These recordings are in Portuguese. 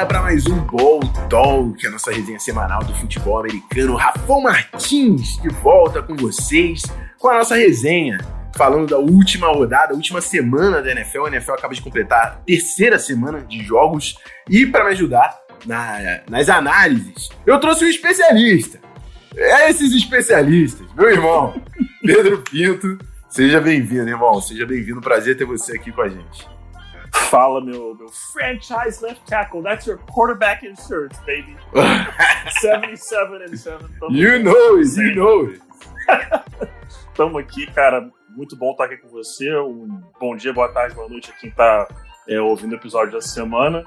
semana para mais um Ball Talk, a nossa resenha semanal do futebol americano. Rafão Martins de volta com vocês com a nossa resenha, falando da última rodada, última semana da NFL. A NFL acaba de completar a terceira semana de jogos e para me ajudar na, nas análises, eu trouxe um especialista. É esses especialistas, meu irmão, Pedro Pinto. Seja bem-vindo, irmão. Seja bem-vindo. Prazer ter você aqui com a gente. Fala, meu, meu franchise left tackle. That's your quarterback insurance, baby. 77 and 7. You know it, you know it. Tamo aqui, cara. Muito bom estar aqui com você. Um bom dia, boa tarde, boa noite a quem tá é, ouvindo o episódio da semana.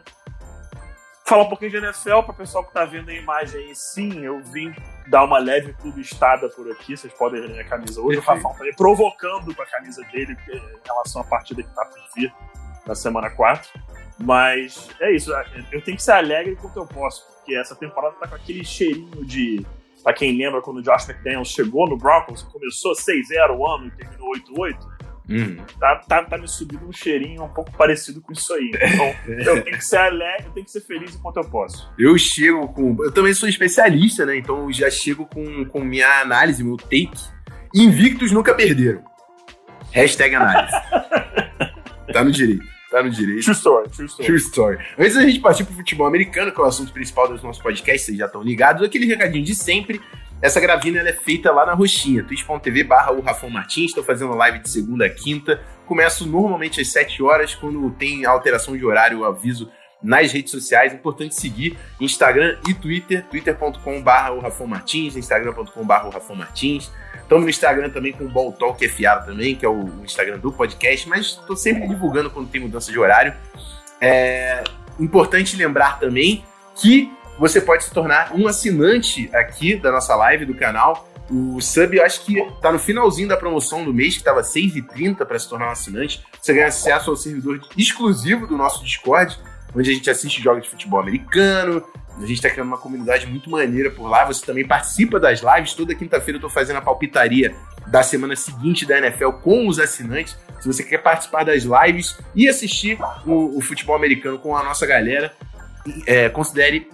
Falar um pouquinho de NFL para o pessoal que está vendo a imagem aí. Sim, eu vim dar uma leve clubistada por aqui. Vocês podem ver minha camisa hoje. Perfeito. O Rafão tá provocando com a camisa dele em relação à partida que está por vir na semana 4. Mas é isso. Eu tenho que ser alegre quanto eu posso, porque essa temporada tá com aquele cheirinho de. Pra quem lembra quando o Josh McDaniels chegou no Broncos, começou 6-0 o ano e terminou 8-8 Hum. Tá, tá, tá me subindo um cheirinho um pouco parecido com isso aí. Então, eu tenho que ser alegre, eu tenho que ser feliz enquanto eu posso. Eu chego com. Eu também sou especialista, né? Então já chego com, com minha análise, meu take. Invictos nunca perderam. Hashtag análise. tá no direito. Tá no direito. True story, true story. True story. Antes da gente partir pro futebol americano, que é o assunto principal dos nossos podcasts, vocês já estão ligados, aquele recadinho de sempre. Essa gravina ela é feita lá na Roxinha, twitch.tv barra o Rafão Martins. Estou fazendo live de segunda a quinta. Começo normalmente às 7 horas. Quando tem alteração de horário, eu aviso nas redes sociais. É importante seguir Instagram e Twitter, twitter.com barra o Rafão Martins, instagram.com barra o Rafão Martins. Estamos no Instagram também com o Ball Talk FA também, que é o Instagram do podcast, mas estou sempre divulgando quando tem mudança de horário. É importante lembrar também que você pode se tornar um assinante aqui da nossa live, do canal. O sub, eu acho que tá no finalzinho da promoção do mês, que tava 6,30 para se tornar um assinante. Você ganha acesso ao servidor exclusivo do nosso Discord, onde a gente assiste jogos de futebol americano. A gente tá criando uma comunidade muito maneira por lá. Você também participa das lives. Toda quinta-feira eu tô fazendo a palpitaria da semana seguinte da NFL com os assinantes. Se você quer participar das lives e assistir o, o futebol americano com a nossa galera, é, considere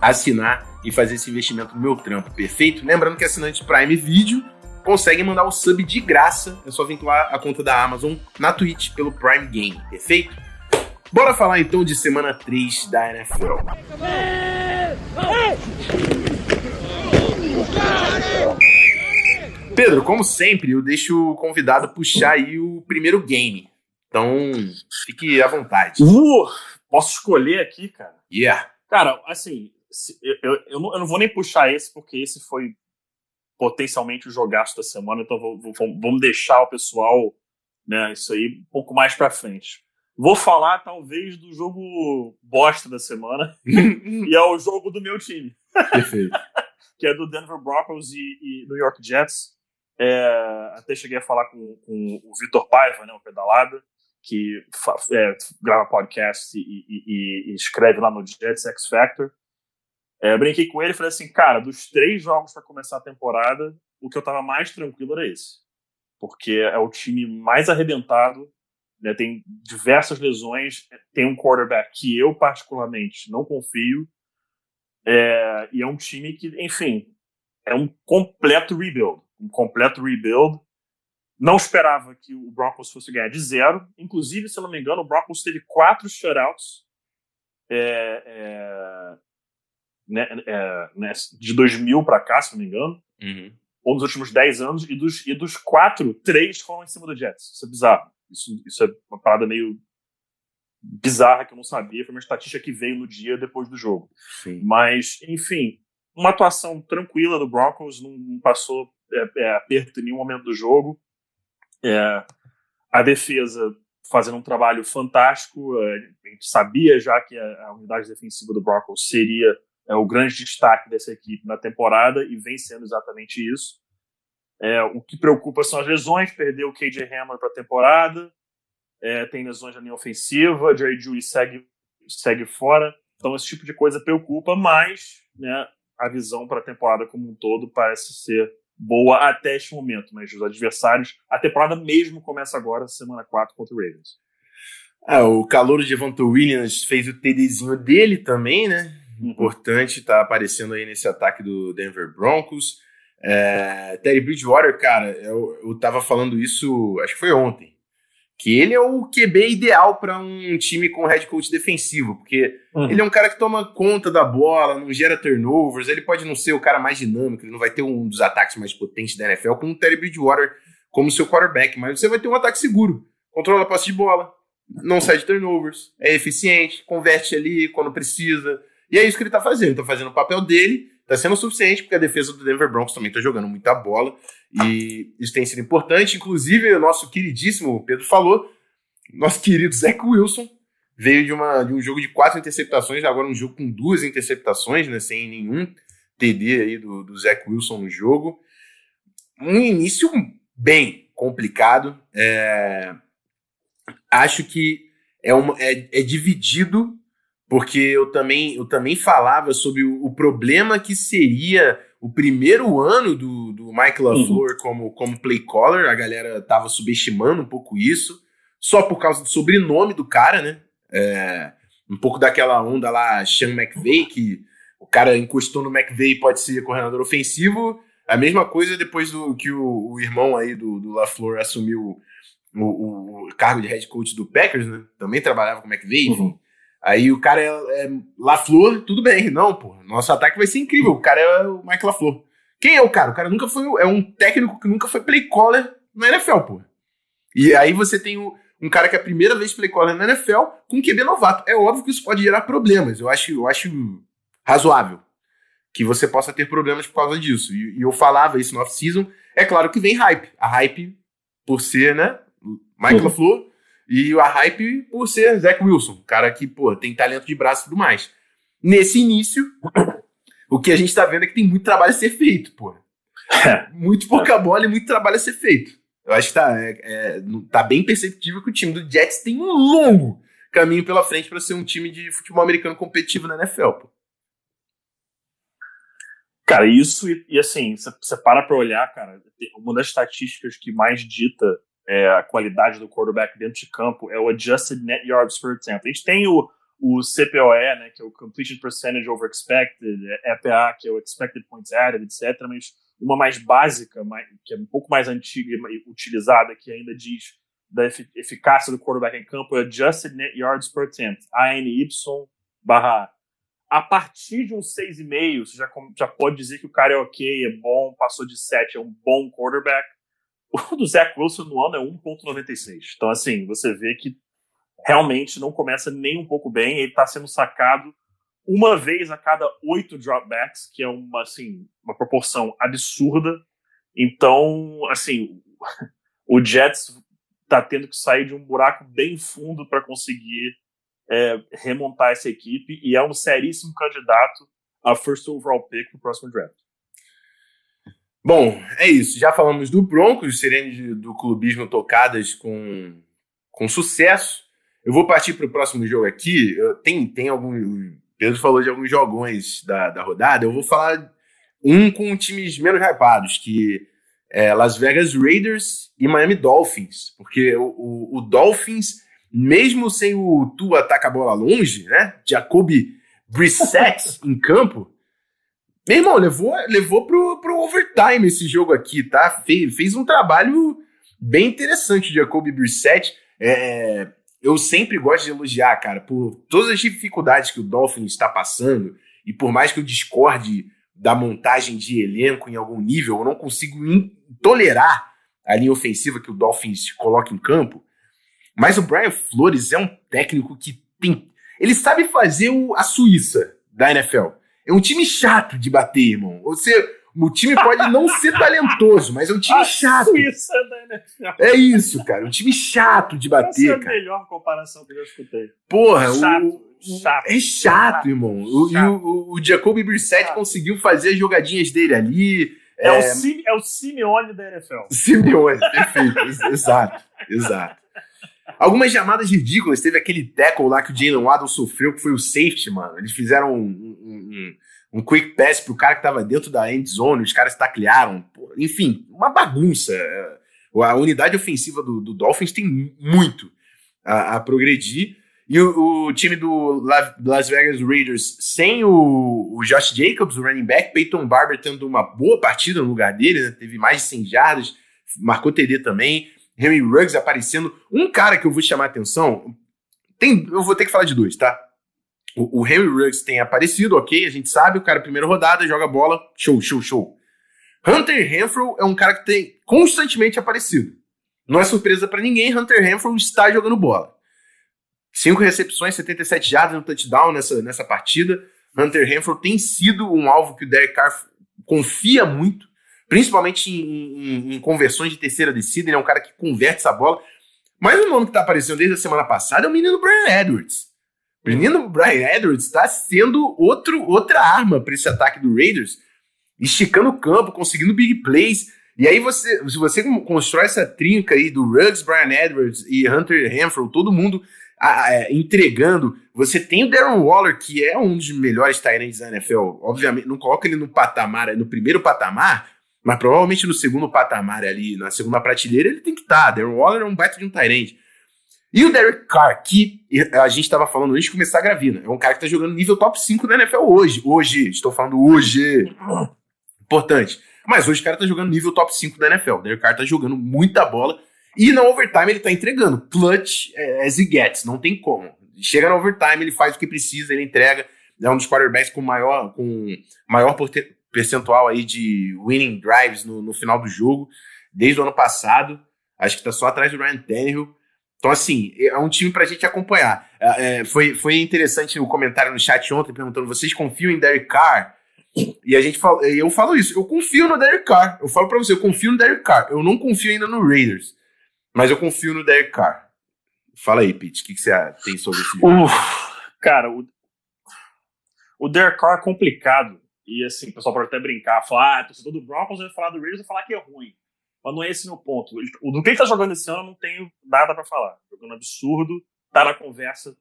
assinar e fazer esse investimento no meu trampo, perfeito? Lembrando que assinante Prime Video consegue mandar o sub de graça, é só vincular a conta da Amazon na Twitch pelo Prime Game, perfeito? Bora falar então de semana 3 da NFL. Pedro, como sempre, eu deixo o convidado puxar aí o primeiro game. Então, fique à vontade. Uh, posso escolher aqui, cara? Yeah. Cara, assim, eu, eu, eu, não, eu, não, vou nem puxar esse, porque esse foi potencialmente o jogaço da semana, então vou, vou, vamos deixar o pessoal, né, isso aí um pouco mais para frente. Vou falar, talvez, do jogo bosta da semana, e é o jogo do meu time. Perfeito. que é do Denver Broncos e, e New York Jets. É, até cheguei a falar com, com o Vitor Paiva, né, o Pedalada, que é, grava podcast e, e, e, escreve lá no Jets X Factor. É, brinquei com ele e falei assim, cara, dos três jogos para começar a temporada, o que eu tava mais tranquilo era esse. Porque é o time mais arrebentado, né, tem diversas lesões, tem um quarterback que eu particularmente não confio, é, e é um time que, enfim, é um completo rebuild. Um completo rebuild. Não esperava que o Broncos fosse ganhar de zero. Inclusive, se não me engano, o Broncos teve quatro shutouts é, é, né, é, né, de 2000 para cá, se não me engano, uhum. Ou nos últimos 10 anos, e dos, e dos quatro, três foram em cima do Jets. Isso é bizarro. Isso, isso é uma parada meio bizarra que eu não sabia. Foi uma estatística que veio no dia depois do jogo. Sim. Mas, enfim, uma atuação tranquila do Broncos, não passou é, é, aperto em nenhum momento do jogo. É, a defesa fazendo um trabalho fantástico. É, a gente sabia já que a, a unidade defensiva do Broncos seria é o grande destaque dessa equipe na temporada e vem sendo exatamente isso. É, o que preocupa são as lesões, perdeu o KJ Hammer para a temporada, é, tem lesões na linha ofensiva, Jerry Judy segue, segue fora, então esse tipo de coisa preocupa, mas né, a visão para a temporada como um todo parece ser boa até este momento, mas os adversários, a temporada mesmo começa agora, semana 4 contra o Ravens. Ah, o calor de Evanta Williams fez o TDzinho dele também, né? Uhum. Importante, tá aparecendo aí nesse ataque do Denver Broncos. É, Terry Bridgewater, cara, eu, eu tava falando isso, acho que foi ontem, que ele é o QB ideal para um time com head coach defensivo, porque uhum. ele é um cara que toma conta da bola, não gera turnovers, ele pode não ser o cara mais dinâmico, ele não vai ter um dos ataques mais potentes da NFL como o Terry Bridgewater como seu quarterback, mas você vai ter um ataque seguro, controla a passe de bola, não sai de turnovers, é eficiente, converte ali quando precisa, e é isso que ele tá fazendo, tá fazendo o papel dele, tá sendo suficiente, porque a defesa do Denver Broncos também tá jogando muita bola, e isso tem sido importante. Inclusive, o nosso queridíssimo Pedro falou, nosso querido Zach Wilson veio de, uma, de um jogo de quatro interceptações, agora um jogo com duas interceptações, né, sem nenhum TD aí do, do Zach Wilson no jogo. Um início bem complicado. É... Acho que é, uma, é, é dividido porque eu também, eu também falava sobre o, o problema que seria o primeiro ano do, do Mike LaFleur uhum. como, como play caller, a galera tava subestimando um pouco isso, só por causa do sobrenome do cara, né? É, um pouco daquela onda lá, Sean McVay, que o cara encostou no McVay e pode ser coordenador ofensivo. A mesma coisa depois do que o, o irmão aí do, do LaFleur assumiu o, o, cargo de head coach do Packers, né? Também trabalhava com o McVay, enfim. Aí o cara é, é LaFleur, tudo bem. Não, pô, nosso ataque vai ser incrível. O cara é o Mike LaFleur. Quem é o cara? O cara nunca foi. É um técnico que nunca foi play caller na NFL, pô. E aí você tem o, um cara que é a primeira vez play caller na NFL com QB novato. É óbvio que isso pode gerar problemas. Eu acho, eu acho razoável que você possa ter problemas por causa disso. E, e eu falava isso no off-season. É claro que vem hype. A hype por ser, né? Mike uhum. LaFleur e a hype por ser Zach Wilson, cara que, pô, tem talento de braço e tudo mais. Nesse início, o que a gente tá vendo é que tem muito trabalho a ser feito, pô. muito pouca bola e muito trabalho a ser feito. Eu acho que tá, é, é, tá bem perceptível que o time do Jets tem um longo caminho pela frente para ser um time de futebol americano competitivo na NFL, pô. Cara, isso e, e assim, você para pra olhar, cara, uma das estatísticas que mais dita é, a qualidade do quarterback dentro de campo é o Adjusted Net Yards per Attempt. A gente tem o, o CPOE, né, que é o Completion Percentage Over Expected, EPA, que é o Expected Points Added, etc. Mas uma mais básica, mais, que é um pouco mais antiga e utilizada, que ainda diz da eficácia do quarterback em campo, é Adjusted Net Yards per Attempt, ANY barra a partir de um 6,5, você já, já pode dizer que o cara é ok, é bom, passou de 7, é um bom quarterback. O do Zach Wilson no ano é 1,96. Então, assim, você vê que realmente não começa nem um pouco bem. Ele está sendo sacado uma vez a cada oito dropbacks, que é uma, assim, uma proporção absurda. Então, assim, o Jets está tendo que sair de um buraco bem fundo para conseguir é, remontar essa equipe e é um seríssimo candidato a first overall pick no próximo draft. Bom, é isso. Já falamos do Broncos, sirenes do clubismo tocadas com, com sucesso. Eu vou partir para o próximo jogo aqui. Tem, tem algum. O Pedro falou de alguns jogões da, da rodada. Eu vou falar um com times menos hypados, que é Las Vegas Raiders e Miami Dolphins. Porque o, o, o Dolphins, mesmo sem o Tua ataca a bola longe, né? Jacoby Brissett em campo, meu irmão, levou, levou pro, pro overtime esse jogo aqui, tá? Fez, fez um trabalho bem interessante de Jacoby Brissett. É, eu sempre gosto de elogiar, cara, por todas as dificuldades que o Dolphins está passando, e por mais que eu discorde da montagem de elenco em algum nível, eu não consigo tolerar a linha ofensiva que o Dolphins coloca em campo. Mas o Brian Flores é um técnico que tem. Ele sabe fazer o, a Suíça da NFL. É um time chato de bater, irmão. Você, o time pode não ser talentoso, mas é um time a chato. Suíça da NFL. É isso, cara. Um time chato de bater, Essa é a melhor comparação que eu já escutei. Porra, chato. O, chato. É chato, chato irmão. O, chato. o, o Jacoby Brissett conseguiu fazer as jogadinhas dele ali. É, é, o, Sim, é o Simeone da NFL. Simeone, perfeito. exato, exato. Algumas chamadas ridículas. Teve aquele tackle lá que o Jalen Waddle sofreu, que foi o safety, mano. Eles fizeram um, um, um, um quick pass pro cara que tava dentro da end zone, os caras taclearam. Enfim, uma bagunça. A unidade ofensiva do, do Dolphins tem muito. a, a progredir. E o, o, time do Las Vegas Raiders, sem o, o, Josh Jacobs, o running back, Peyton Barber tendo uma boa partida no lugar dele, né? teve mais de 100 jardas, marcou TD também. Henry Ruggs aparecendo. Um cara que eu vou chamar a atenção, tem, eu vou ter que falar de dois, tá? O, o Henry Ruggs tem aparecido, ok, a gente sabe, o cara primeira rodada, joga bola, show, show, show. Hunter Renfro é um cara que tem constantemente aparecido. Não é surpresa para ninguém, Hunter Renfro está jogando bola. Cinco recepções, 77 jardas no touchdown nessa, nessa partida. Hunter Renfro tem sido um alvo que o Derek Carr confia muito, principalmente em, em, em conversões de terceira descida. Ele é um cara que converte essa bola. Mas o nome que está aparecendo desde a semana passada é o menino Brian Edwards. O menino Brian Edwards está sendo outro, outra arma para esse ataque do Raiders, esticando o campo, conseguindo big plays. E aí você, se você constrói essa trinca aí do Ruggs, Brian Edwards e Hunter Renfro, todo mundo é, entregando. Você tem o Darren Waller, que é um dos melhores Tyrants da NFL. Obviamente, não coloca ele no patamar, no primeiro patamar, mas provavelmente no segundo patamar ali, na segunda prateleira, ele tem que estar. Tá. Darren Waller é um baita de um Tyrant. E o Derek Carr, que a gente estava falando antes de começar a gravina, é um cara que está jogando nível top 5 da NFL hoje. Hoje, estou falando hoje. Importante. Mas hoje o cara está jogando nível top 5 da NFL. O Derek Carr está jogando muita bola e na overtime ele tá entregando. Clutch é, as he gets, não tem como. Chega no overtime, ele faz o que precisa, ele entrega. É um dos quarterbacks com maior, com maior percentual aí de winning drives no, no final do jogo, desde o ano passado. Acho que tá só atrás do Ryan Tannehill. Então, assim, é um time pra gente acompanhar. É, é foi, foi interessante o comentário no chat ontem perguntando: vocês confiam em Derek Carr? E a gente fala, eu falo isso, eu confio no Derek Carr. Eu falo pra você, eu confio no Derek Carr. Eu não confio ainda no Raiders. Mas eu confio no Derek Carr. Fala aí, Pete, o que, que, você tem sobre jogo? cara, o, o Derek Carr é complicado. E assim, o pessoal pode até brincar, falar, ah, torcedor do Broncos vai falar do Raiders e falar que é ruim. Mas não é esse meu ponto. O do que ele tá jogando esse ano, eu não tenho nada para falar. Jogando absurdo, tá na conversa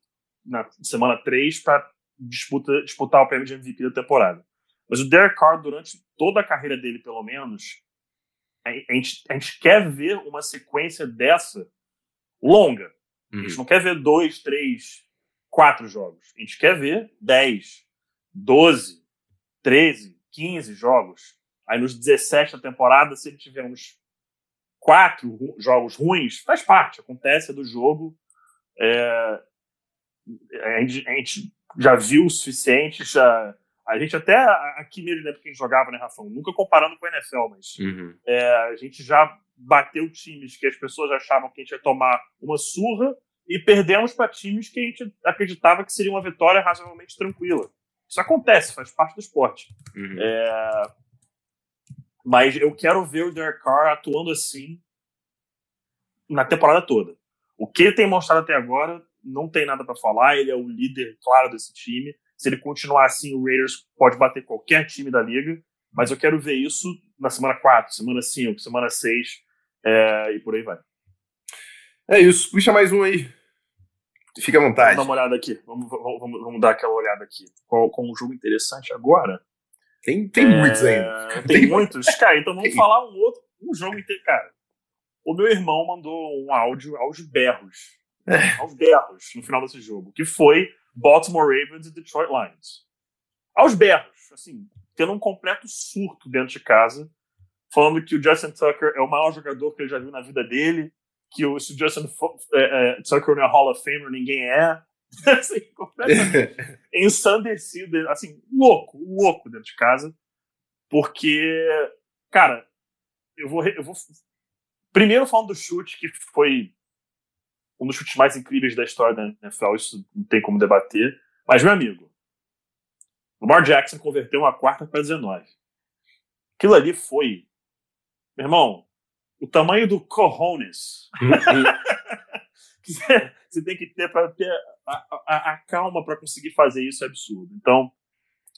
na semana 3 para disputa, disputar o prêmio de MVP da temporada. Mas o Derek Carr, durante toda a carreira dele, pelo menos, a gente, a gente quer ver uma sequência dessa longa. Uhum. A gente uhum. não quer ver dois, três, quatro jogos. A gente quer ver dez, doze, treze, quinze jogos. Aí nos 17 da temporada, se ele tiver uns quatro jogos ruins, faz parte, acontece do jogo. É, a, gente, a gente já viu o suficiente, já a gente até, aqui mesmo, né, porque a gente jogava, né, Rafão? Nunca comparando com a NFL, mas uhum. é, a gente já bateu times que as pessoas achavam que a gente ia tomar uma surra e perdemos para times que a gente acreditava que seria uma vitória razoavelmente tranquila. Isso acontece, faz parte do esporte. Uhum. É, mas eu quero ver o Derek Carr atuando assim na temporada toda. O que ele tem mostrado até agora, não tem nada para falar. Ele é o líder, claro, desse time. Se ele continuar assim, o Raiders pode bater qualquer time da liga, mas eu quero ver isso na semana 4, semana 5, semana 6 é, e por aí vai. É isso, puxa mais um aí. Fica à vontade. Vamos dar uma olhada aqui. Vamos, vamos, vamos dar aquela olhada aqui. Com, com um jogo interessante agora. Tem, tem é, muitos ainda. Tem, tem muitos? Cara, então vamos tem. falar um outro um jogo inteiro. Cara, o meu irmão mandou um áudio aos berros. É. Aos berros no final desse jogo. Que foi Baltimore Ravens e Detroit Lions. Aos berros, assim, tendo um completo surto dentro de casa, falando que o Justin Tucker é o maior jogador que ele já viu na vida dele, que o, se o Justin é, é, Tucker não é Hall of Famer, ninguém é. assim, completamente ensandecido, assim, louco, louco dentro de casa, porque, cara, eu vou, eu vou primeiro falando do chute, que foi um dos chutes mais incríveis da história da NFL, isso não tem como debater. Mas, meu amigo, Lamar Jackson converteu uma quarta para 19. Aquilo ali foi, meu irmão, o tamanho do cojones que você tem que ter para ter a, a, a calma para conseguir fazer isso é absurdo. Então,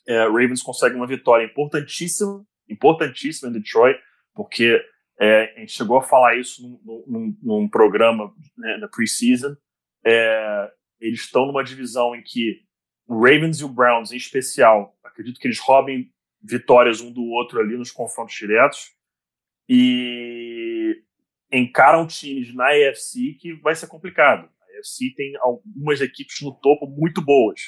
é, Ravens consegue uma vitória importantíssima, importantíssima em Detroit, porque é, a gente chegou a falar isso num, num, num programa né, na preseason. É, eles estão numa divisão em que o Ravens e o Browns, em especial, acredito que eles roubem vitórias um do outro ali nos confrontos diretos e encaram times na AFC que vai ser complicado. A NFC tem algumas equipes no topo muito boas.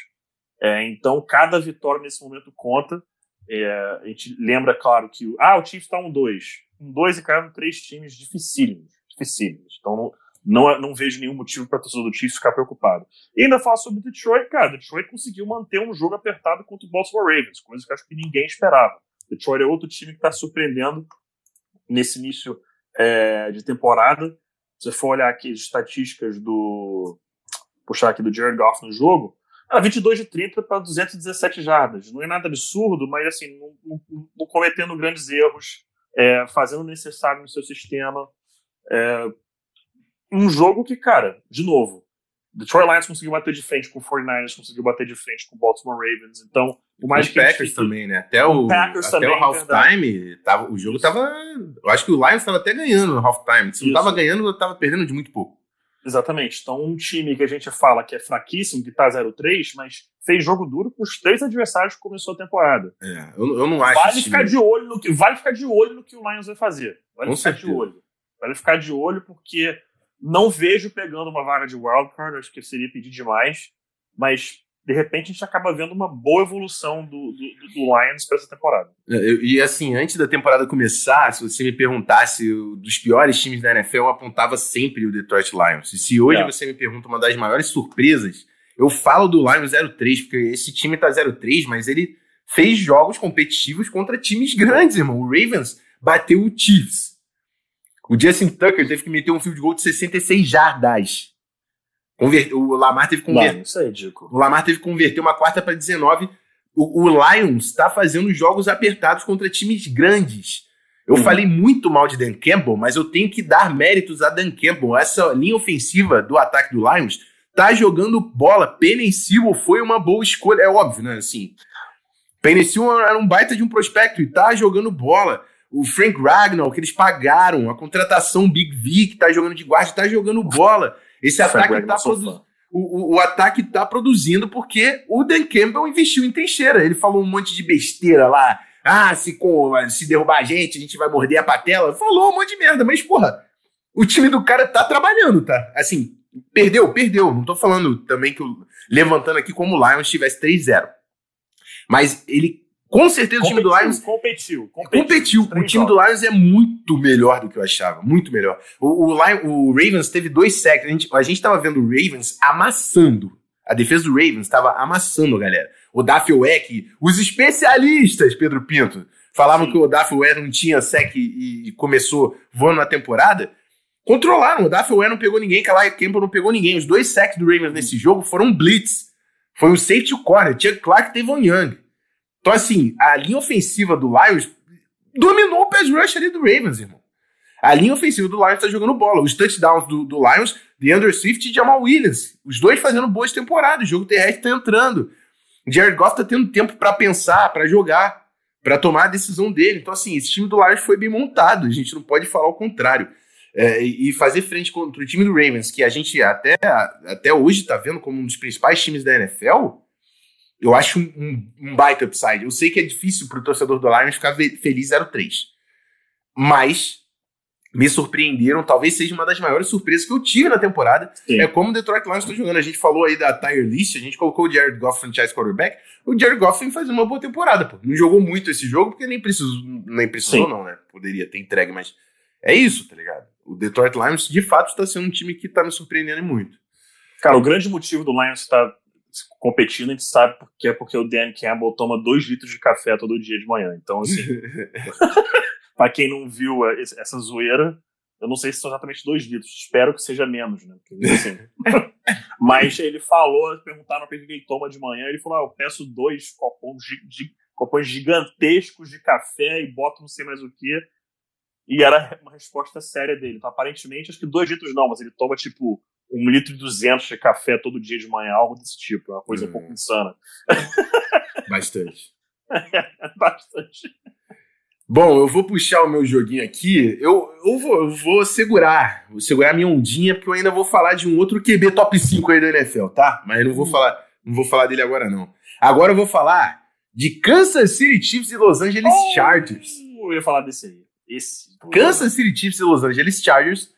É, então, cada vitória nesse momento conta. É, a gente lembra, claro, que ah, o Chiefs está um 2. Um 2 e caiu três times dificílimos. dificílimos. Então, não, não, não vejo nenhum motivo para a torcida do Chiefs ficar preocupado. E ainda falo sobre Detroit, cara. Detroit conseguiu manter um jogo apertado contra o Baltimore Ravens, coisa que acho que ninguém esperava. Detroit é outro time que está surpreendendo nesse início é, de temporada. Se você for olhar aqui as estatísticas do. puxar aqui do Jared Goff no jogo, era 22 de 30 para 217 jardas. Não é nada absurdo, mas assim, não, não, não cometendo grandes erros, é, fazendo o necessário no seu sistema. É, um jogo que, cara, de novo, Detroit Lions conseguiu bater de frente com o 49ers, conseguiu bater de frente com o Baltimore Ravens. Então, o mais que Packers também, né? Até o, Packers até também, o halftime, tava, o jogo tava. Eu acho que o Lions estava até ganhando no halftime. Se não estava ganhando, estava perdendo de muito pouco. Exatamente. Então, um time que a gente fala que é fraquíssimo, que tá 0-3, mas fez jogo duro com os três adversários que começou a temporada. É, eu, eu não acho. Vale ficar de olho no que, vale ficar de olho no que o Lions vai fazer. Vale com ficar certeza. de olho. Vale ficar de olho porque não vejo pegando uma vaga de wildcard, acho que seria pedir demais, mas de repente a gente acaba vendo uma boa evolução do, do, do Lions para essa temporada. É, e assim, antes da temporada começar, se você me perguntasse dos piores times da NFL, eu apontava sempre o Detroit Lions. E se hoje é. você me pergunta uma das maiores surpresas, eu falo do Lions 03, porque esse time tá 03, mas ele fez jogos competitivos contra times grandes, irmão. O Ravens bateu o Chiefs. O Justin Tucker teve que meter um field goal de 66 jardas. Conver... O Lamar teve que converter. Isso é ridículo. O Lamar teve que converter uma quarta para 19. O, o Lions está fazendo jogos apertados contra times grandes. Eu uhum. falei muito mal de Dan Campbell, mas eu tenho que dar méritos a Dan Campbell. Essa linha ofensiva do ataque do Lions tá jogando bola. Sewell foi uma boa escolha. É óbvio, né? Assim, Sewell era um baita de um prospecto e tá jogando bola. O Frank Ragnall, que eles pagaram, a contratação Big V, que tá jogando de guarda, tá jogando bola. Esse ataque tá produzindo. O, o, o, ataque tá produzindo porque o Dan Campbell investiu em trincheira. Ele falou um monte de besteira lá. Ah, se, com, se derrubar a gente, a gente vai morder a patela. Falou um monte de merda, mas, porra, o time do cara tá trabalhando, tá? Assim, perdeu, perdeu. Não tô falando também que o, levantando aqui como o Lions tivesse 3-0. Mas ele com certeza competiu, o time do Lions. Competiu. Competiu. competiu. O time do Lions é muito melhor do que eu achava. Muito melhor. O, o, Lion, o Ravens teve dois sacks. A gente, a gente tava vendo o Ravens amassando. A defesa do Ravens estava amassando, galera. O Daffy Weck, os especialistas, Pedro Pinto, falavam Sim. que o Daffy Weck não tinha sec e, e, começou voando na temporada. Controlaram. O Daffy Weck não pegou ninguém, Kalai Campbell não pegou ninguém. Os dois sacks do Ravens nesse jogo foram blitz. Foi um safety corner. Tinha Clark e Tevon Young. Então, assim, a linha ofensiva do Lions dominou o pass rush ali do Ravens, irmão. A linha ofensiva do Lions tá jogando bola. Os touchdowns do, do Lions, Andrew Swift e Jamal Williams. Os dois fazendo boas temporadas. O jogo terrestre tá entrando. Jared Goff tá tendo tempo para pensar, para jogar, para tomar a decisão dele. Então, assim, esse time do Lions foi bem montado. A gente não pode falar o contrário. É, e fazer frente contra o time do Ravens, que a gente até, até hoje tá vendo como um dos principais times da NFL, eu acho um, um, um baita upside. Eu sei que é difícil pro torcedor do Lions ficar feliz 0-3. Mas me surpreenderam, talvez seja uma das maiores surpresas que eu tive na temporada. Sim. É como o Detroit Lions está jogando. A gente falou aí da tire list, a gente colocou o Jared Goff franchise quarterback. O Jared Goff fazendo uma boa temporada, pô. Não jogou muito esse jogo porque nem precisou, nem precisou não, né? Poderia ter entregue, mas é isso, tá ligado? O Detroit Lions de fato está sendo um time que está me surpreendendo muito. Cara, o grande motivo do Lions estar tá competindo, a gente sabe porque é porque o Dan Campbell toma dois litros de café todo dia de manhã. Então, assim, para quem não viu essa zoeira, eu não sei se são exatamente dois litros, espero que seja menos, né? Porque, assim, mas ele falou, perguntaram para ele que ele toma de manhã, ele falou: ah, eu peço dois copões, copões gigantescos de café e boto não sei mais o que. E era uma resposta séria dele. Então, aparentemente, acho que dois litros não, mas ele toma tipo um litro e duzentos de café todo dia de manhã, algo desse tipo. É uma coisa hum. um pouco insana. Bastante. é, bastante. Bom, eu vou puxar o meu joguinho aqui. Eu, eu, vou, eu vou segurar. Vou segurar minha ondinha, porque eu ainda vou falar de um outro QB top 5 aí da NFL, tá? Mas eu não vou hum. falar, não vou falar dele agora, não. Agora eu vou falar de Kansas City Chiefs e Los Angeles oh, Chargers. Eu ia falar desse aí. Esse. Kansas City Chiefs e Los Angeles Chargers.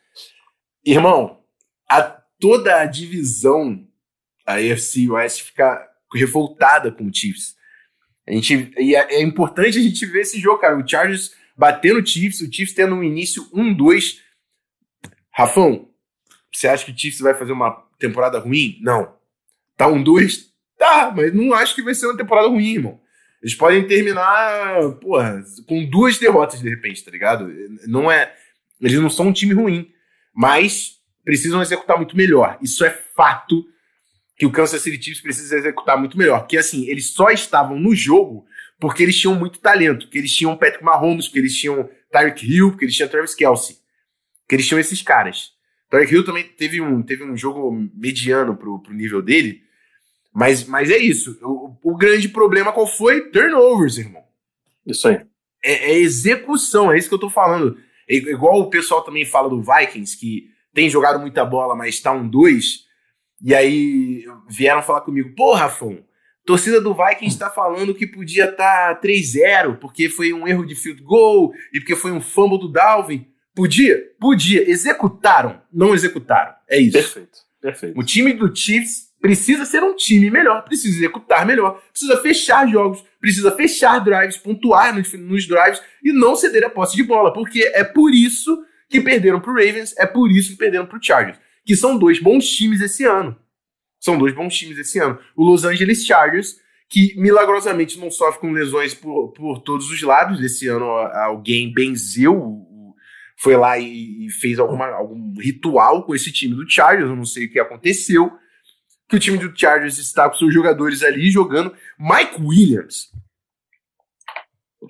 Irmão, a toda a divisão, a AFC West, fica revoltada com o Chiefs. A gente, e é, é, importante a gente ver esse jogo, cara. O Chargers batendo o Chiefs, o Chiefs tendo um início 1-2. Rafão, você acha que o Chiefs vai fazer uma temporada ruim? Não. Tá 1-2? Tá, mas não acho que vai ser uma temporada ruim, irmão. Eles podem terminar, porra, com duas derrotas de repente, tá ligado? Não é. Eles não são um time ruim, mas precisam executar muito melhor. Isso é fato que o Kansas City Chiefs precisa executar muito melhor. Porque, assim, eles só estavam no jogo porque eles tinham muito talento. Que eles tinham Patrick Mahomes, que eles tinham Tyreek Hill, que eles tinham Travis Kelsey. Que eles tinham esses caras. Tyreek Hill também teve um, teve um jogo mediano pro, pro nível dele. Mas, mas é isso. O, o grande problema qual foi? Turnovers, irmão. Isso aí. É, é, execução, é isso que eu tô falando. É, igual o pessoal também fala do Vikings, que tem jogado muita bola, mas tá um 2 e aí vieram falar comigo, pô, Rafão, torcida do Vikings está falando que podia estar tá 3-0, porque foi um erro de field goal e porque foi um fumble do Dalvin. Podia? Podia. Executaram? Não executaram. É isso. Perfeito. Perfeito. O time do Chiefs precisa ser um time melhor, precisa executar melhor, precisa fechar jogos, precisa fechar drives, pontuar nos, nos drives e não ceder a posse de bola, porque é por isso que perderam pro Ravens, é por isso que perderam pro Chargers que são dois bons times esse ano. São dois bons times esse ano. O Los Angeles Chargers, que milagrosamente não sofre com lesões por, por todos os lados. Esse ano alguém benzeu, foi lá e, fez alguma, algum ritual com esse time do Chargers. Eu não sei o que aconteceu. Que o time do Chargers está com seus jogadores ali jogando. Mike Williams.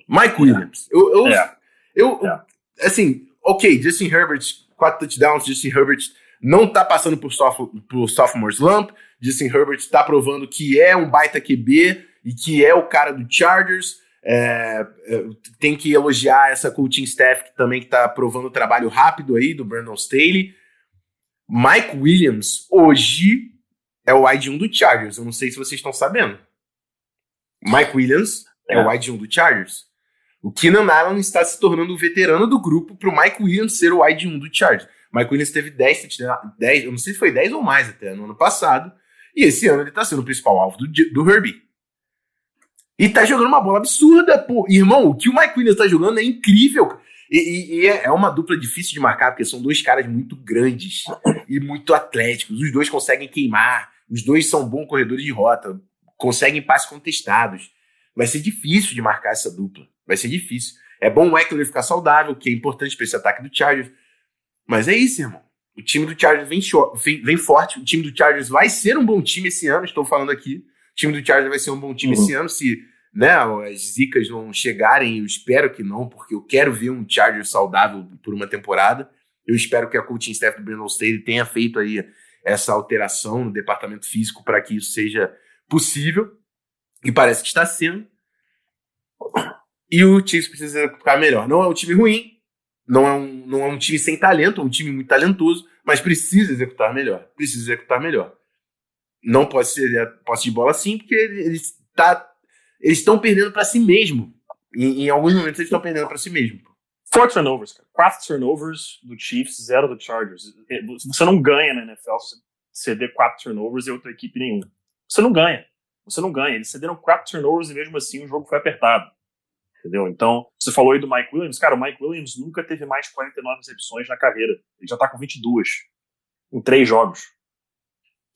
Mike Williams. Eu, eu, é. eu é. assim, ok, Justin Herbert, quatro touchdowns, Justin Herbert não tá passando por, sophomore, por sophomore slump. Justin Herbert está provando que é um baita QB e que é o cara do Chargers. É, é, tem que elogiar essa coaching staff que também está provando o trabalho rápido aí do Brandon Staley. Mike Williams, hoje, é o wide 1 do Chargers. Eu não sei se vocês estão sabendo. Mike Williams é, é o wide 1 do Chargers. O Keenan Allen está se tornando o veterano do grupo para o Mike Williams ser o wide 1 do Chargers. Mike Williams teve 10, 10, eu não sei se foi 10 ou mais até no ano passado. E esse ano ele tá sendo o principal alvo do, do Herbie. E tá jogando uma bola absurda, pô. Irmão, o que o Mike Williams tá jogando é incrível. E, e, e, é, é uma dupla difícil de marcar, porque são dois caras muito grandes e muito atléticos. Os dois conseguem queimar, os dois são bons corredores de rota, conseguem passes contestados. Vai ser difícil de marcar essa dupla. Vai ser difícil. É bom o Eckler ficar saudável, que é importante para esse ataque do Chargers. Mas é isso, irmão. O time do Chargers vem, vem, forte. O time do Chargers vai ser um bom time esse ano, estou falando aqui. O time do Chargers vai ser um bom time uhum. esse ano se né, as zicas não chegarem. Eu espero que não, porque eu quero ver um Chargers saudável por uma temporada. Eu espero que a coaching staff do Brandon Staley tenha feito aí essa alteração no departamento físico para que isso seja possível. E parece que está sendo. E o Chiefs precisa ficar melhor. Não é um time ruim, não é, um, não é um time sem talento, é um time muito talentoso, mas precisa executar melhor. Precisa executar melhor. Não pode ser a posse de bola assim, porque eles tá, eles estão perdendo para si mesmo. Em, em, alguns momentos eles estão perdendo para si mesmo. Four turnovers, cara. Quatro turnovers do Chiefs, zero do Chargers. Você não ganha na NFL se você ceder quatro turnovers e outra equipe nenhuma. Você não ganha. Você não ganha. Eles cederam quatro turnovers e mesmo assim o jogo foi apertado entendeu? Então, você falou aí do Mike Williams, cara, o Mike Williams nunca teve mais de 49 recepções na carreira. Ele já tá com 22 em três jogos.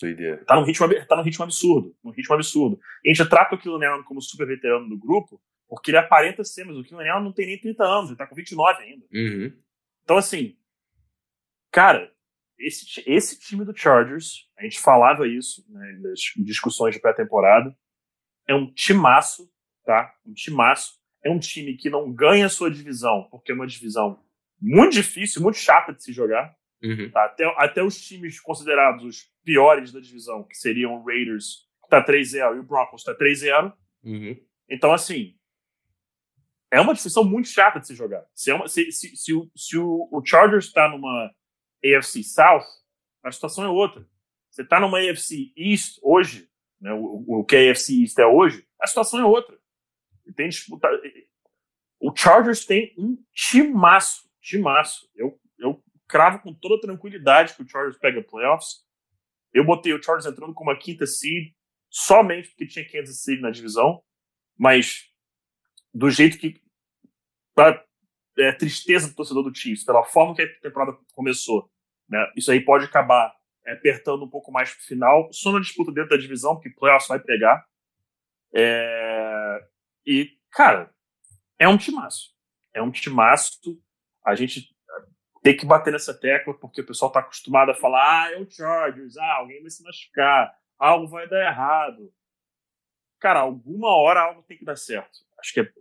Doideira. Tá num ritmo, tá num ritmo absurdo, num ritmo absurdo. E a gente trata o Killen Allen como super veterano do grupo, porque ele aparenta ser, mas o Killen Allen não tem nem 30 anos, ele tá com 29 ainda. Uhum. Então, assim, cara, esse, esse time do Chargers, a gente falava isso né, nas discussões de pré-temporada, é um timaço, tá? Um timaço é um time que não ganha sua divisão, porque é uma divisão muito difícil, muito chata de se jogar. Uhum. Tá? Até, até os times considerados os piores da divisão, que seriam o Raiders, que tá 3-0, e o Broncos tá 3-0. Uhum. Então, assim, é uma divisão muito chata de se jogar. Se, é uma, se, se, se, o, se o, o Chargers está numa AFC South, a situação é outra. Você está numa AFC East hoje, né, o, o que a AFC East é hoje, a situação é outra tem disputado. O Chargers tem um timaço, timaço. Eu, eu cravo com toda tranquilidade que o Chargers pega playoffs. Eu botei o Chargers entrando com uma quinta seed, somente porque tinha Kansas City na divisão, mas do jeito que. Pra, é, tristeza do torcedor do Chiefs, pela forma que a temporada começou. Né? Isso aí pode acabar é, apertando um pouco mais pro final, só na disputa dentro da divisão, porque playoffs vai pegar. É, e, cara, é um timaço. É um timaço. A gente tem que bater nessa tecla, porque o pessoal está acostumado a falar: ah, é o Chargers, ah, alguém vai se machucar, algo vai dar errado. Cara, alguma hora algo tem que dar certo. Acho que é,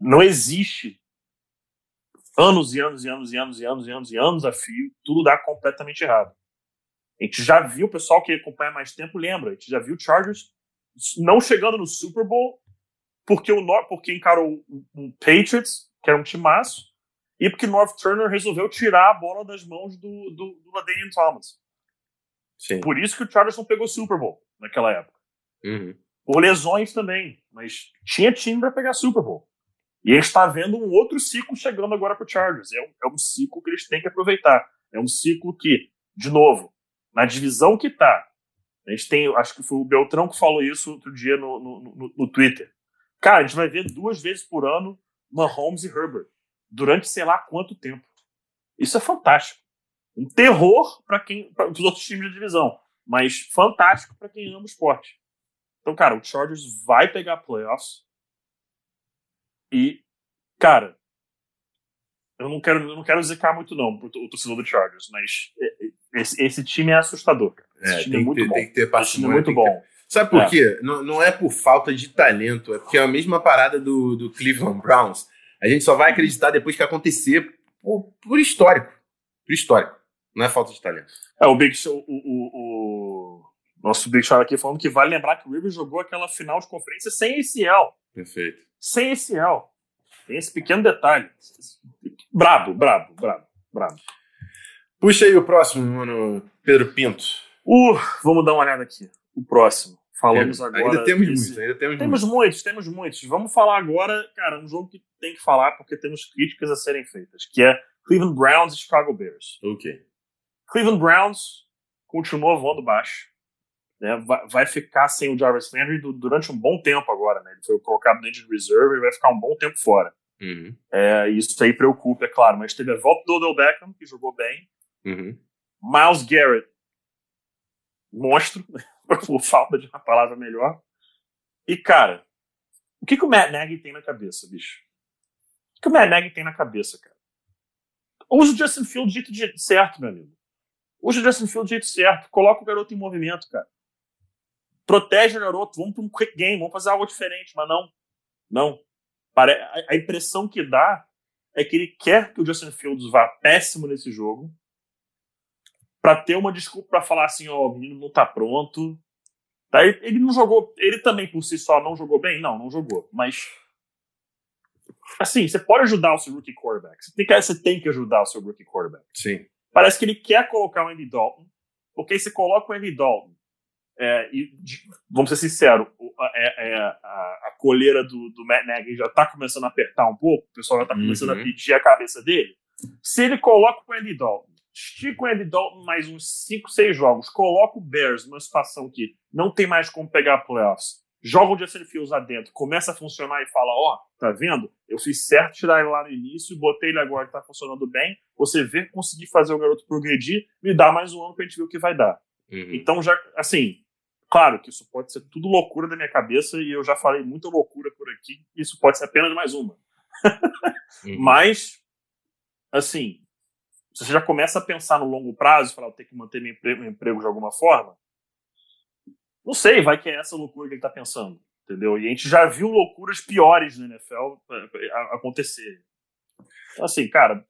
não existe anos e anos e anos e anos e anos e anos e anos a fio, tudo dá completamente errado. A gente já viu, o pessoal que acompanha mais tempo lembra, a gente já viu o Chargers não chegando no Super Bowl porque o porque encarou o, Patriots, que era um timaço, e porque North Turner resolveu tirar a bola das mãos do, do, do LaDainian Thomas. Sim. Por isso que o Chargers não pegou o Super Bowl naquela época. Uhum. Por lesões também, mas tinha time para pegar Super Bowl. E a gente está vendo um outro ciclo chegando agora para o Chargers. É um, é um ciclo que eles têm que aproveitar. É um ciclo que, de novo, na divisão que está, a gente tem, acho que foi o Beltrão que falou isso outro dia no, no, no, no Twitter. Cara, a gente vai ver duas vezes por ano Mahomes e Herbert durante sei lá quanto tempo. Isso é fantástico. Um terror para quem para os outros times da divisão, mas fantástico para quem ama o esporte. Então, cara, o Chargers vai pegar playoffs e, cara, eu não quero, eu não quero zicar muito não pro o torcedor do Chargers, mas esse, esse time é assustador. Esse é, time é tem, é muito ter, bom. tem que ter parcimônia. Muito bom. Sabe por é. quê? Não, não é por falta de talento, é porque é a mesma parada do, do Cleveland Browns. A gente só vai acreditar depois que acontecer por, por histórico. Por histórico. Não é falta de talento. É, o Big Show, o, o, o, nosso Big Show aqui falando que vale lembrar que o Rivers jogou aquela final de conferência sem ACL. Perfeito. Sem ACL. Tem esse pequeno detalhe. Brabo, brabo, brabo, brabo. Puxa aí o próximo, mano, Pedro Pinto. Uh, vamos dar uma olhada aqui o próximo. Falamos é, agora. Ainda temos desse... muitos, ainda temos, temos muitos. muitos. Temos muitos, Vamos falar agora, cara, um jogo que tem que falar porque temos críticas a serem feitas, que é Cleveland Browns e Chicago Bears. Ok. Cleveland Browns continua voando baixo. Né, vai, ficar sem o Jarvis Landry durante um bom tempo agora. Né? Ele foi colocado no injured reserve e vai ficar um bom tempo fora. Uhum. É, isso aí preocupa, é claro. Mas teve a volta do Odell Beckham, que jogou bem. Uhum. Miles Garrett, monstro. por falta de uma palavra melhor. E, cara, o que, que o Matt Nagy tem na cabeça, bicho? O que, que o Matt Nagy tem na cabeça, cara? Usa o Justin Field de jeito certo, meu amigo. Usa o Justin Field de jeito certo. Coloca o garoto em movimento, cara. Protege o garoto. Vamos para um quick game. Vamos fazer algo diferente. Mas não. Não. A impressão que dá é que ele quer que o Justin Fields vá péssimo nesse jogo para ter uma desculpa para falar assim, ó, oh, o menino não tá pronto. Tá? Ele, ele não jogou, ele também por si só não jogou bem? Não, não jogou. Mas assim, você pode ajudar o seu rookie quarterback. Você tem que, você tem que ajudar o seu rookie quarterback. Sim. Parece que ele quer colocar o Andy Dalton, porque aí você coloca o Andy Dalton. É, e, vamos ser sinceros, é, é, a, a, coleira do, do Matt Nagy já tá começando a apertar um pouco, o pessoal já tá começando uhum. a pedir a cabeça dele. Se ele coloca o Andy Dalton estica o Andy Dalton mais uns 5, 6 jogos, coloca o Bears numa situação que não tem mais como pegar playoffs, joga o Justin Fields lá dentro, começa a funcionar e fala, ó, oh, tá vendo? Eu fiz certo tirar ele lá no início, botei ele agora que tá funcionando bem, você vê conseguir fazer o garoto progredir, me dá mais um ano pra gente ver o que vai dar. Uhum. Então já, assim, claro que isso pode ser tudo loucura da minha cabeça e eu já falei muita loucura por aqui, isso pode ser apenas mais uma. uhum. Mas, assim, se você já começa a pensar no longo prazo, falar, eu tenho que manter meu emprego, meu emprego de alguma forma, não sei, vai que é essa loucura que ele está pensando, entendeu? E a gente já viu loucuras piores na NFL acontecer. Então, assim, cara,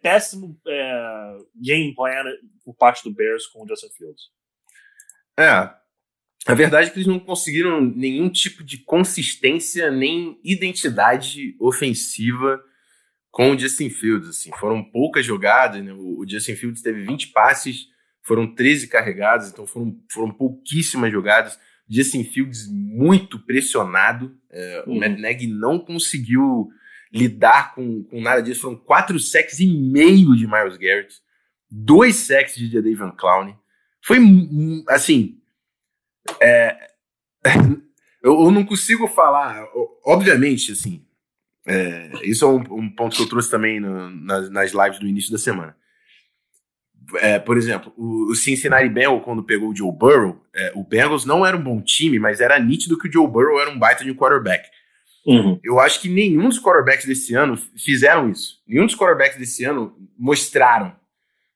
péssimo é, game plan por parte do Bears com o Justin Fields. É, a verdade é que eles não conseguiram nenhum tipo de consistência nem identidade ofensiva com o Justin Fields. Assim. Foram poucas jogadas, né? o Justin Fields teve 20 passes, foram 13 carregados, então foram, foram pouquíssimas jogadas. Justin Fields muito pressionado. É, uhum. O Matt Nagy não conseguiu lidar com, com nada disso. Foram quatro sacks e meio de Miles Garrett, dois sacks de Jadavion Clowney. Foi assim. É, eu, eu, não consigo falar. Obviamente, assim. É, isso é um, um, ponto que eu trouxe também no, nas, nas, lives do início da semana. É, por exemplo, o, o, Cincinnati Bengals, quando pegou o Joe Burrow, é, o Bengals não era um bom time, mas era nítido que o Joe Burrow era um baita de um quarterback. Uhum. Eu acho que nenhum dos quarterbacks desse ano fizeram isso. Nenhum dos quarterbacks desse ano mostraram.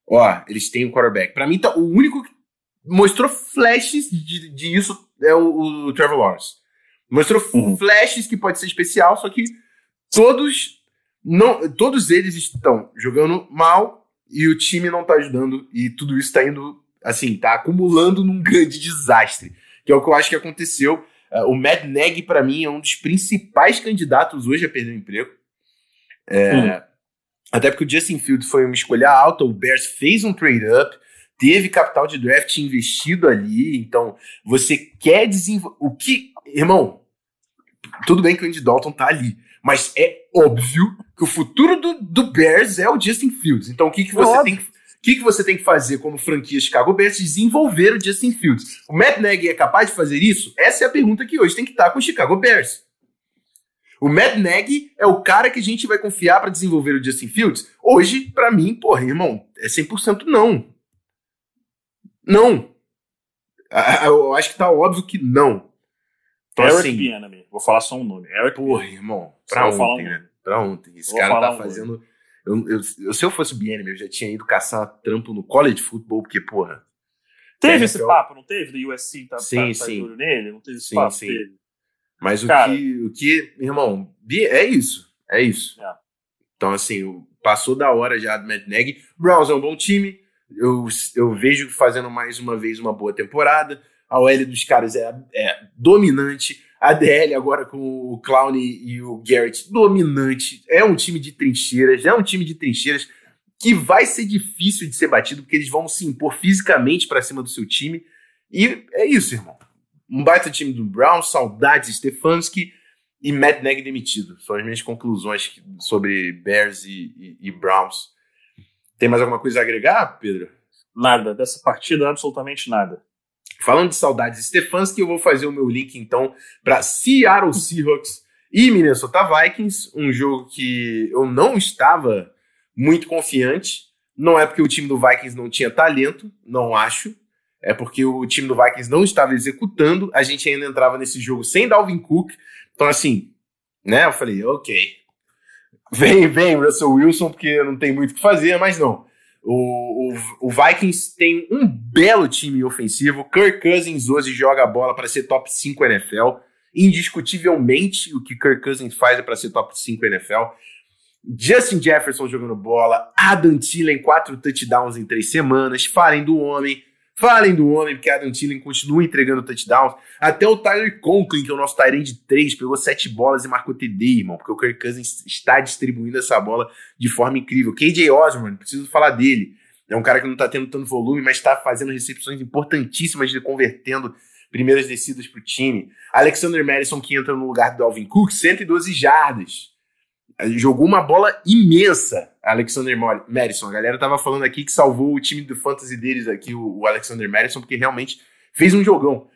Ó, eles têm um quarterback. Para mim, tá, o único que mostrou flashes de, de isso é o, o, Trevor Lawrence. Mostrou uhum. flashes que pode ser especial, só que todos não, todos eles estão jogando mal e o time não tá ajudando e tudo isso tá indo assim, tá acumulando num grande desastre, que é o que eu acho que aconteceu Uh, o Matt Nagy, para mim, é um dos principais candidatos hoje a perder o emprego. É, hum. Até porque o Justin Fields foi uma escolha alta, o Bears fez um trade-up, teve capital de draft investido ali, então você quer desenvolver. O que. Irmão, tudo bem que o Andy Dalton tá ali, mas é óbvio que o futuro do, do Bears é o Justin Fields. Então o que, que você tem que que, que você tem que fazer como franquia Chicago Bears? Desenvolver o Justin Fields. O Matt Nagy é capaz de fazer isso? Essa é a pergunta que hoje tem que estar com o Chicago Bears. O Matt Nagy é o cara que a gente vai confiar para desenvolver o Justin Fields? Hoje, para mim, porra, irmão, é 100% não. Não. Eu acho que tá óbvio que não. Então, Eric assim, Bienemy. Vou falar só um nome. Eric Porra, irmão. Pra ontem, um né? Pra ontem. Esse vou cara tá um fazendo... Nome eu, eu, se eu fosse o BNM, eu já tinha ido caçar trampo no college football, porque, porra. Teve esse papo, não teve? Do USC tá, sim, tá, tá sim. nele? Não teve esse sim, papo? Sim. Teve. Mas o que, o que, irmão, é isso. É isso. É. Então, assim, passou da hora já do Matt Nagy. Browns é um bom time. Eu, eu vejo fazendo mais uma vez uma boa temporada. A OL dos caras é, é dominante. A DL agora com o Clown e o Garrett dominante. É um time de trincheiras, é um time de trincheiras que vai ser difícil de ser batido porque eles vão se impor fisicamente para cima do seu time. E é isso, irmão. Um baita time do Brown, saudades Stefanski e Matt Nagy demitido. São as minhas conclusões sobre Bears e, e, e Browns. Tem mais alguma coisa a agregar, Pedro? Nada. Dessa partida, absolutamente nada. Falando de saudades Stefanski, eu vou fazer o meu link então para Seattle Seahawks e Minnesota Vikings, um jogo que eu não estava muito confiante. Não é porque o time do Vikings não tinha talento, não acho. É porque o time do Vikings não estava executando. A gente ainda entrava nesse jogo sem Dalvin Cook. Então, assim, né? Eu falei, ok. Vem, vem, Russell Wilson, porque não tem muito o que fazer, mas não. O, o, o, Vikings tem um belo time ofensivo. Kirk Cousins hoje joga a bola para ser top 5 NFL. Indiscutivelmente, o que Kirk Cousins faz é para ser top 5 NFL. Justin Jefferson jogando bola. Adam Thielen, quatro touchdowns em três semanas. Falem do homem. Falem do homem, porque Adam Thielen continua entregando touchdowns. Até o Tyler Conklin, que é o nosso Tyrant de 3, pegou sete bolas e marcou TD, irmão, porque o Kirk Cousins está distribuindo essa bola de forma incrível. KJ Osborne, preciso falar dele. É um cara que não está tendo tanto volume, mas está fazendo recepções importantíssimas de convertendo primeiras descidas para o time. Alexander Madison, que entra no lugar do Alvin Cook, 112 jardas jogou uma bola imensa, Alexander Madison. A galera tava falando aqui que salvou o time do fantasy deles aqui, o, o Alexander Madison, porque realmente fez um jogão.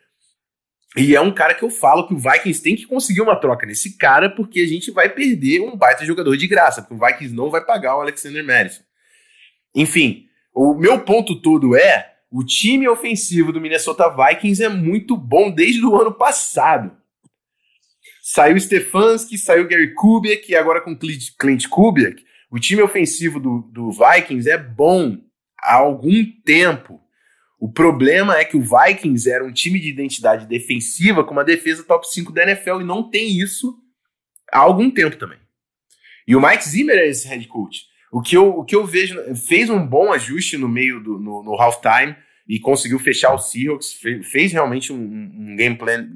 E é um cara que eu falo que o Vikings tem que conseguir uma troca nesse cara, porque a gente vai perder um baita jogador de graça, porque o Vikings não vai pagar o Alexander Madison. Enfim, o meu ponto todo é: o time ofensivo do Minnesota Vikings é muito bom desde o ano passado. Saiu Stefanski, saiu Gary Kubiak e agora com Clint Kubiak. O time ofensivo do, do Vikings é bom há algum tempo. O problema é que o Vikings era um time de identidade defensiva com uma defesa top 5 da NFL e não tem isso há algum tempo também. E o Mike Zimmer é esse head coach. O que eu, o que eu vejo, fez um bom ajuste no meio do no, no halftime e conseguiu fechar o Seahawks, fez, fez realmente um, um, game plan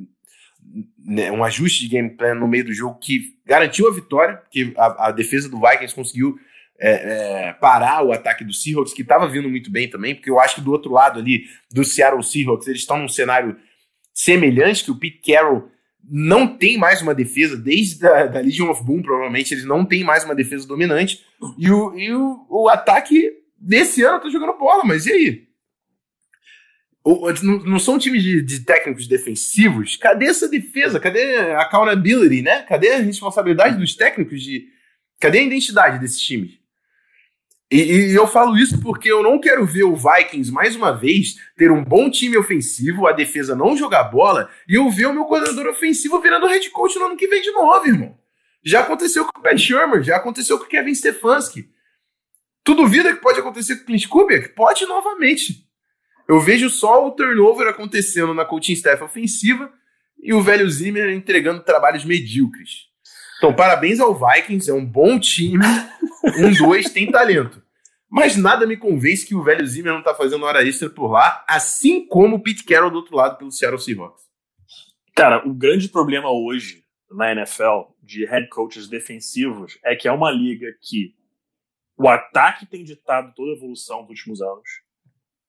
um ajuste de game plan no meio do jogo que garantiu a vitória, que a, a defesa do Vikings conseguiu é, é, parar o ataque do Seahawks, que estava vindo muito bem também, porque eu acho que do outro lado ali, do Seattle Seahawks, eles estão num cenário semelhante, que o Pete Carroll não tem mais uma defesa, desde a da Legion of Boom, provavelmente, eles não têm mais uma defesa dominante, e o, e o, o ataque desse ano tá jogando bola, mas e aí? Não, são times de, de, técnicos defensivos. Cadê essa defesa? Cadê a accountability, né? Cadê a responsabilidade dos técnicos de. Cadê a identidade desses times? E, e, eu falo isso porque eu não quero ver o Vikings, mais uma vez, ter um bom time ofensivo, a defesa não jogar bola, e eu ver o meu coordenador ofensivo virando head coach no ano que vem de novo, irmão. Já aconteceu com o Pat Shermer, já aconteceu com o Kevin Stefanski. Tu duvida que pode acontecer com o Clint Kubiak? Pode novamente. Eu vejo só o turnover acontecendo na coaching staff ofensiva e o velho Zimmer entregando trabalhos medíocres. Então, parabéns ao Vikings, é um bom time. Um, dois, tem talento. Mas nada me convence que o velho Zimmer não tá fazendo hora extra por lá, assim como o Pete Carroll do outro lado pelo Seattle Seahawks. Cara, o grande problema hoje na NFL de head coaches defensivos é que é uma liga que o ataque tem ditado toda a evolução dos últimos anos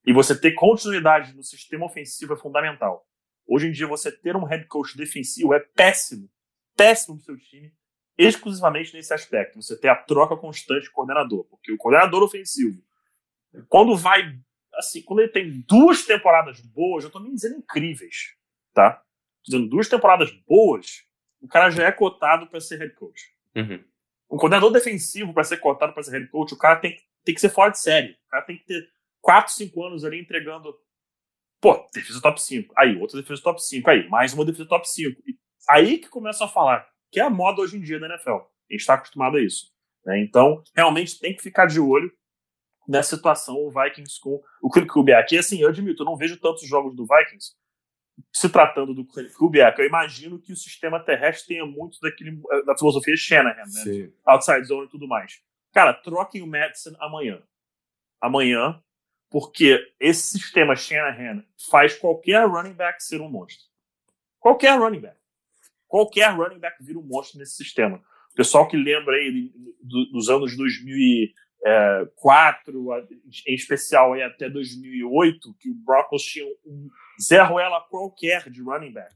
e você ter continuidade no sistema ofensivo é fundamental. Hoje em dia, você ter um head coach defensivo é péssimo. Péssimo pro seu time, exclusivamente nesse aspecto. Você ter a troca constante de coordenador. Porque o coordenador ofensivo, quando vai. Assim, quando ele tem duas temporadas boas, eu tô nem dizendo incríveis, tá? Tô dizendo duas temporadas boas, o cara já é cotado para ser head coach. Uhum. Um coordenador defensivo, para ser cotado para ser head coach, o cara tem, tem que ser fora de série. O cara tem que ter 4, 5 anos ali entregando. Pô, defesa top 5. Aí, outra defesa top 5. Aí, mais uma defesa top 5. E aí que começa a falar, que é a moda hoje em dia da NFL. A gente está acostumado a isso. Né? Então, realmente tem que ficar de olho nessa situação o Vikings com o Kubiak. E assim, eu admito, eu não vejo tantos jogos do Vikings se tratando do Kubiak. Eu imagino que o sistema terrestre tenha muito daquele, da filosofia Shanahan, né? Sim. Outside zone e tudo mais. Cara, troquem o Madison amanhã. Amanhã, porque esse sistema Shanahan faz qualquer running back ser um monstro. Qualquer running back. Qualquer running back vira um monstro nesse sistema. O pessoal que lembra aí dos anos 2004, em especial aí até 2008, que o Broncos tinha um Zé Ruela qualquer de running back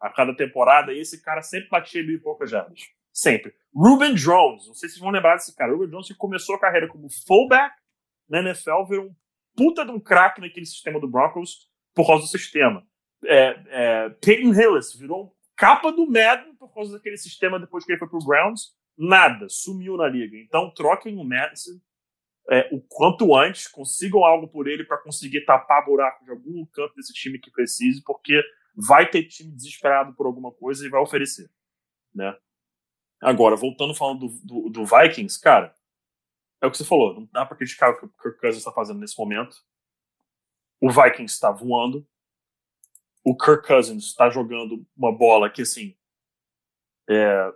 a cada temporada, e esse cara sempre batia mil e poucas jardas. Sempre. Ruben Jones, não sei se vocês vão lembrar desse cara. Ruben Jones que começou a carreira como fullback na NFL, virou um puta de um craque naquele sistema do Broncos por causa do sistema. É, é, Peyton Hillis virou capa do Madden por causa daquele sistema depois que ele foi pro Browns. Nada, sumiu na liga. Então troquem o Madison é, o quanto antes, consigam algo por ele para conseguir tapar buraco de algum canto desse time que precise, porque vai ter time desesperado por alguma coisa e vai oferecer. Né? Agora, voltando falando do, do, do Vikings, cara, é o que você falou, não dá para criticar o que o Kirk Cousins está fazendo nesse momento. O Vikings está voando. O Kirk Cousins está jogando uma bola que, assim, é,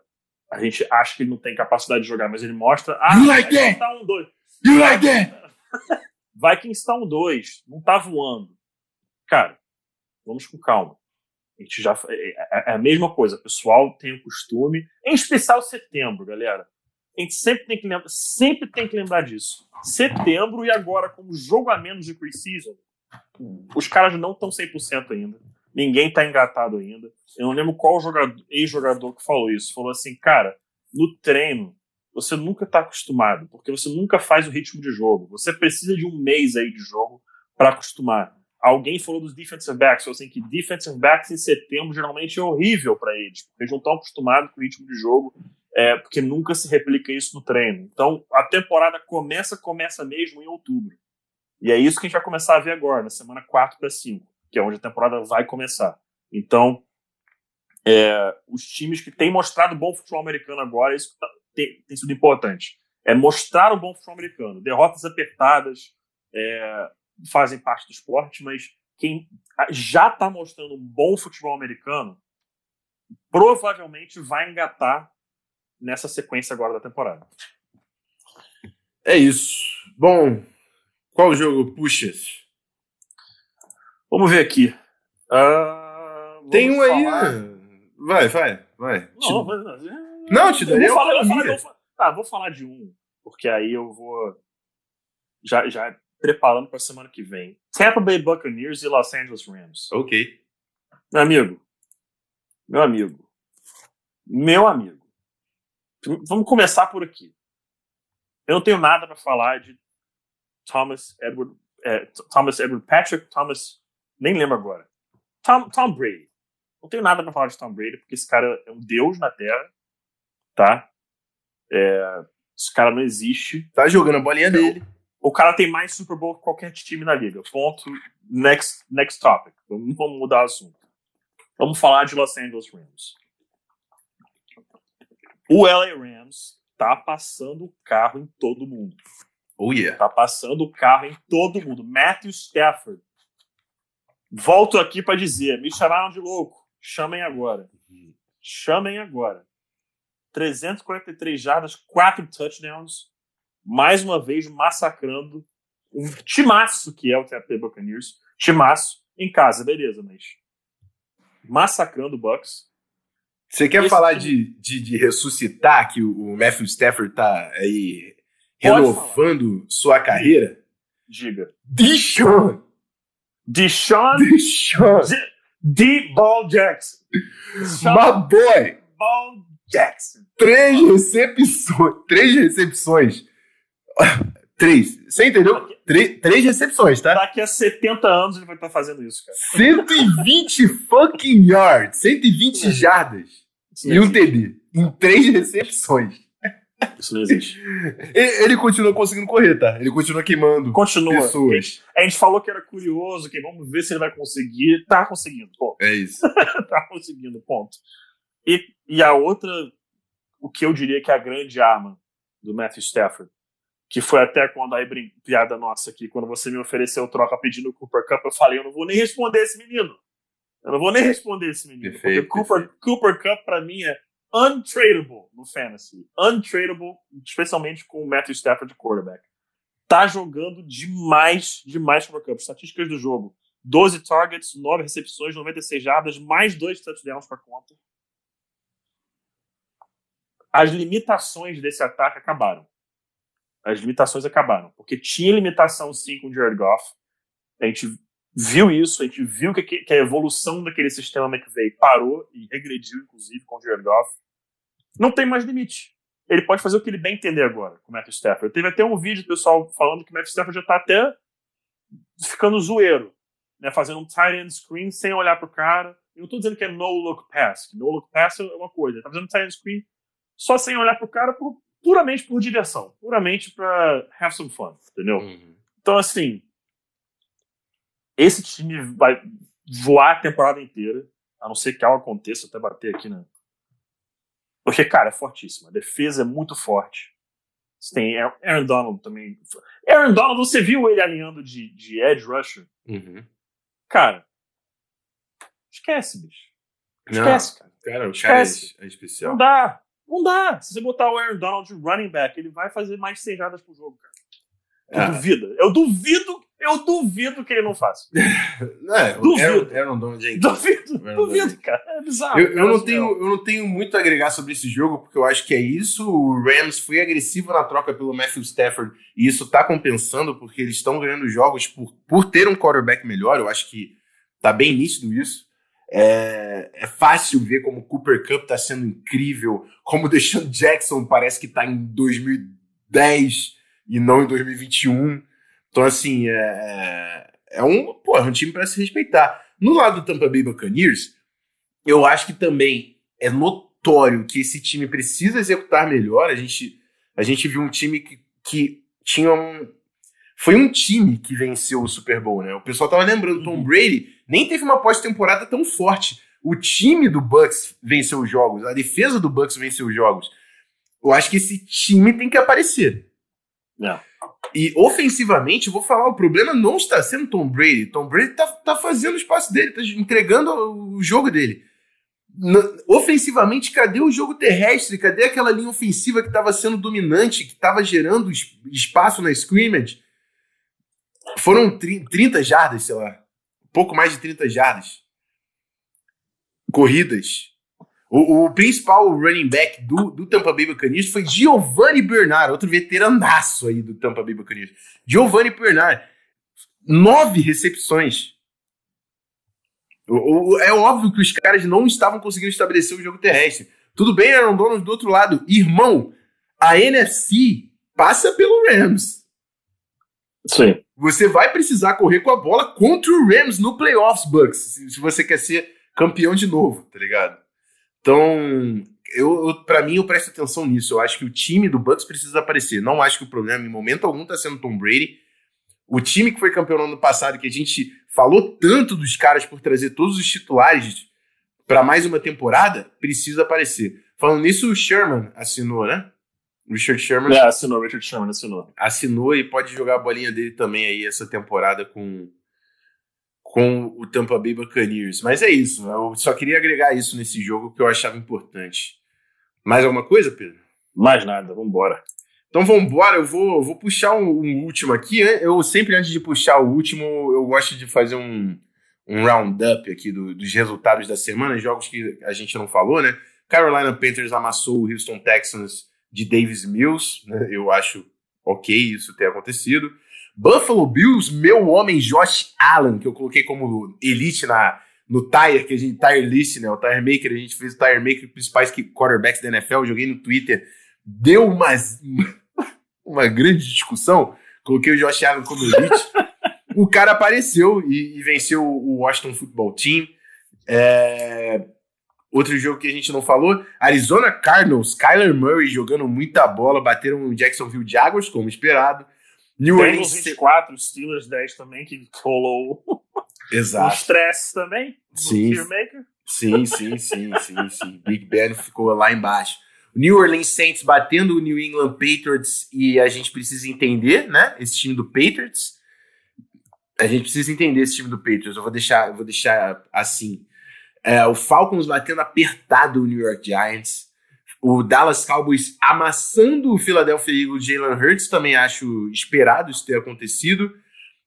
a gente acha que ele não tem capacidade de jogar, mas ele mostra. Ah, you like that? Tá um, dois. You like that? Vikings está um dois, não está voando. Cara, vamos com calma. A gente já é, é, é a mesma coisa. O pessoal tem o costume, em especial setembro, galera gente sempre tem que lembrar, sempre tem que lembrar disso. Setembro e agora, como jogo a menos de preseason, os caras não estão 100% ainda. Ninguém está engatado ainda. Eu não lembro qual ex-jogador que falou isso. Falou assim, cara, no treino, você nunca está acostumado, porque você nunca faz o ritmo de jogo. Você precisa de um mês aí de jogo para acostumar. Alguém falou dos defensive backs, falou assim que defensive backs em setembro geralmente é horrível para eles, porque eles não estão acostumados com o ritmo de jogo é, porque nunca se replica isso no treino. Então, a temporada começa, começa mesmo em outubro. E é isso que a gente vai começar a ver agora, na semana 4 para 5, que é onde a temporada vai começar. Então, é, os times que têm mostrado bom futebol americano agora, isso tá, tem, tem, sido importante. É mostrar o bom futebol americano. Derrotas apertadas é, fazem parte do esporte, mas quem já está mostrando um bom futebol americano provavelmente vai engatar nessa sequência agora da temporada. É isso. Bom, qual jogo puxas? Vamos ver aqui. Uh, Tem um falar... aí. Vai, vai, vai. Não, te... não, não te daria eu vou falar, vou falar, Tá, vou falar de um, porque aí eu vou já, já preparando para a semana que vem. Tampa Bay Buccaneers e Los Angeles Rams. Ok. Meu amigo, meu amigo, meu amigo. Vamos começar por aqui. Eu não tenho nada para falar de Thomas Edward, é, Thomas Edward Patrick, Thomas Nem lembro agora. Tom, Tom Brady. Não tenho nada para falar de Tom Brady, porque esse cara é um deus na Terra, tá? É, esse cara não existe. Tá jogando a bolinha dele. O cara tem mais Super Bowl que qualquer time na liga. Ponto. Next, next topic. Vamos mudar o assunto. Vamos falar de Los Angeles Rams. O LA Rams tá passando o carro em todo mundo. Oh yeah. Tá passando o carro em todo mundo. Matthew Stafford. Volto aqui para dizer, me chamaram de louco. Chamem agora. Chamem agora. 343 jardas, 4 touchdowns. Mais uma vez massacrando um timaço que é o Tampa Bay Buccaneers. Timaço em casa, beleza, mas massacrando o Bucks. Você quer Esse falar de, de, de, ressuscitar que o Matthew Stafford tá aí renovando sua carreira? Diga. Deshaun! Deshaun? Deshaun! D-Ball Jackson. My boy! Ball Jackson. Três recepções. Três recepções. Três. Você entendeu? Três, três recepções, tá? Daqui a 70 anos ele vai estar fazendo isso, cara. 120 fucking yards. 120 jardas. E um TD. Em três recepções. Isso não existe. Ele, ele, continua conseguindo correr, tá? Ele continua queimando continua. pessoas. A gente falou que era curioso, que vamos ver se ele vai conseguir. Tá conseguindo, ponto. É isso. tá conseguindo, ponto. E, e a outra, o que eu diria que é a grande arma do Matthew Stafford, que foi até quando aí piada nossa aqui, quando você me ofereceu troca pedindo o Cooper Cup, eu falei, eu não vou nem responder esse menino. Eu não vou nem responder esse menino. Perfeito, porque Cooper, Cooper Cup, para mim, é untradeable no fantasy. Untradeable, especialmente com o Matthew Stafford de quarterback. Tá jogando demais, demais Cooper Cup. Estatísticas do jogo. 12 targets, 9 recepções, 96 jardas, mais 2 touchdowns para conta. As limitações desse ataque acabaram. As limitações acabaram. Porque tinha limitação sim com o Jared Goff. A gente viu isso, a gente viu que, que a evolução daquele sistema McVeigh parou e regrediu, inclusive, com o Jared Goff. Não tem mais limite. Ele pode fazer o que ele bem entender agora com o Matthew Stafford. Teve até um vídeo do pessoal falando que o Matthew Stafford já está até ficando zoeiro, né, fazendo um tight end screen sem olhar para o cara. Eu não estou dizendo que é no look pass, no look pass é uma coisa. Ele tá fazendo tight end screen só sem olhar para o cara, por, puramente por diversão, puramente para have some fun, entendeu? Uhum. Então, assim, esse time vai voar a temporada inteira, a não ser que algo aconteça, até bater aqui, né? Porque, cara, é fortíssimo. A defesa é muito forte. Você tem Aaron Donald também. Aaron Donald, você viu ele alinhando de, de edge rusher? Uhum. Cara, esquece, bicho. Esquece, não, cara. Cara, o esquece. cara é, é especial. Não dá. Não dá. Se você botar o Aaron Donald de running back, ele vai fazer mais sejadas pro jogo, cara. Eu ah. duvido. Eu duvido eu duvido que ele não faça. É, duvido. Aaron, Donald é Duvido, duvido, cara. É bizarro. Eu, eu, não tenho, eu não tenho muito a agregar sobre esse jogo, porque eu acho que é isso. O Rams foi agressivo na troca pelo Matthew Stafford, e isso tá compensando, porque eles estão ganhando jogos por, por ter um quarterback melhor. Eu acho que tá bem nítido isso. É, é fácil ver como o Cooper Cup tá sendo incrível, como o Deshaun Jackson parece que tá em 2010 e não em 2021. Então, assim, é, é, é um, pô, é um time para se respeitar. No lado do Tampa Bay Buccaneers, eu acho que também é notório que esse time precisa executar melhor. A gente, a gente viu um time que, que tinha um. Foi um time que venceu o Super Bowl, né? O pessoal tava lembrando, Tom uhum. Brady nem teve uma pós-temporada tão forte. O time do Bucks venceu os jogos, a defesa do Bucks venceu os jogos. Eu acho que esse time tem que aparecer. Não. E ofensivamente, vou falar, o problema não está sendo Tom Brady. Tom Brady tá, tá fazendo o espaço dele, tá entregando o jogo dele. ofensivamente, cadê o jogo terrestre? Cadê aquela linha ofensiva que estava sendo dominante, que estava gerando espaço na scrimmage? Foram 30 jardas, sei lá. Pouco mais de 30 jardas. Corridas. O, o, principal running back do, do Tampa Bay Buccaneers foi Giovanni Bernard, outro veteranaço aí do Tampa Bay Buccaneers. Giovanni Bernard, nove recepções. O, o, é óbvio que os caras não estavam conseguindo estabelecer o jogo terrestre. Tudo bem, eram donos do outro lado. Irmão, a NFC passa pelo Rams. Sim. Você vai precisar correr com a bola contra o Rams no playoffs, Bucks, se você quer ser campeão de novo, tá ligado? Então, eu, eu para mim, eu presto atenção nisso. Eu acho que o time do Bucks precisa aparecer. Não acho que o problema, em momento algum, tá sendo Tom Brady. O time que foi campeão no ano passado, que a gente falou tanto dos caras por trazer todos os titulares para mais uma temporada, precisa aparecer. Falando nisso, o Sherman assinou, né? Richard Sherman. É, assinou, Richard Sherman assinou. Assinou e pode jogar a bolinha dele também aí essa temporada com, com o Tampa Bay Buccaneers. Mas é isso, eu só queria agregar isso nesse jogo que eu achava importante. Mais alguma coisa, Pedro? Mais nada, vambora. Então vamos embora, eu vou, vou puxar um, um, último aqui. Eu sempre, antes de puxar o último, eu gosto de fazer um, um roundup aqui do, dos resultados da semana, jogos que a gente não falou, né? Carolina Panthers amassou o Houston Texans de Davis Mills, né? eu acho ok isso ter acontecido. Buffalo Bills, meu homem Josh Allen, que eu coloquei como elite na, no Tire, que a gente, Tire List, né? O Tire Maker, a gente fez o Tire Maker principais quarterbacks da NFL, joguei no Twitter, deu umas, uma grande discussão. Coloquei o Josh Allen como elite. o cara apareceu e, e, venceu o Washington Football Team. É... Outro jogo que a gente não falou, Arizona Cardinals, Kyler Murray jogando muita bola, bateram o Jacksonville Jaguars, como esperado. New Orleans 24, Steelers 10 também, que rolou Exato. um estresse também. Sim. Sim, sim, sim, sim, sim. Big Ben ficou lá embaixo. New Orleans Saints batendo o New England Patriots e a gente precisa entender, né? Esse time do Patriots. A gente precisa entender esse time do Patriots. Eu vou deixar, eu vou deixar assim. É, o Falcons batendo apertado o New York Giants. O Dallas Cowboys amassando o Philadelphia Eagles, Jalen Hurts, também acho esperado isso ter acontecido.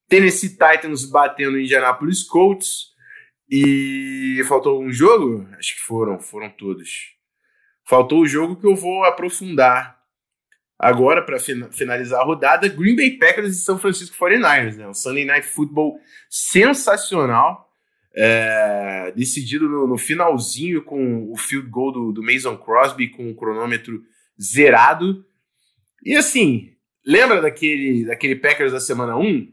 Tennessee Titans batendo o Indianapolis Colts. E faltou um jogo? Acho que foram, foram todos. Faltou o jogo que eu vou aprofundar agora para finalizar a rodada: Green Bay Packers e São Francisco 49ers. Né? Um Sunday Night Football sensacional, é, decidido no, no, finalzinho com o field goal do, do Mason Crosby com o cronômetro zerado. E assim, lembra daquele, daquele Packers da semana 1?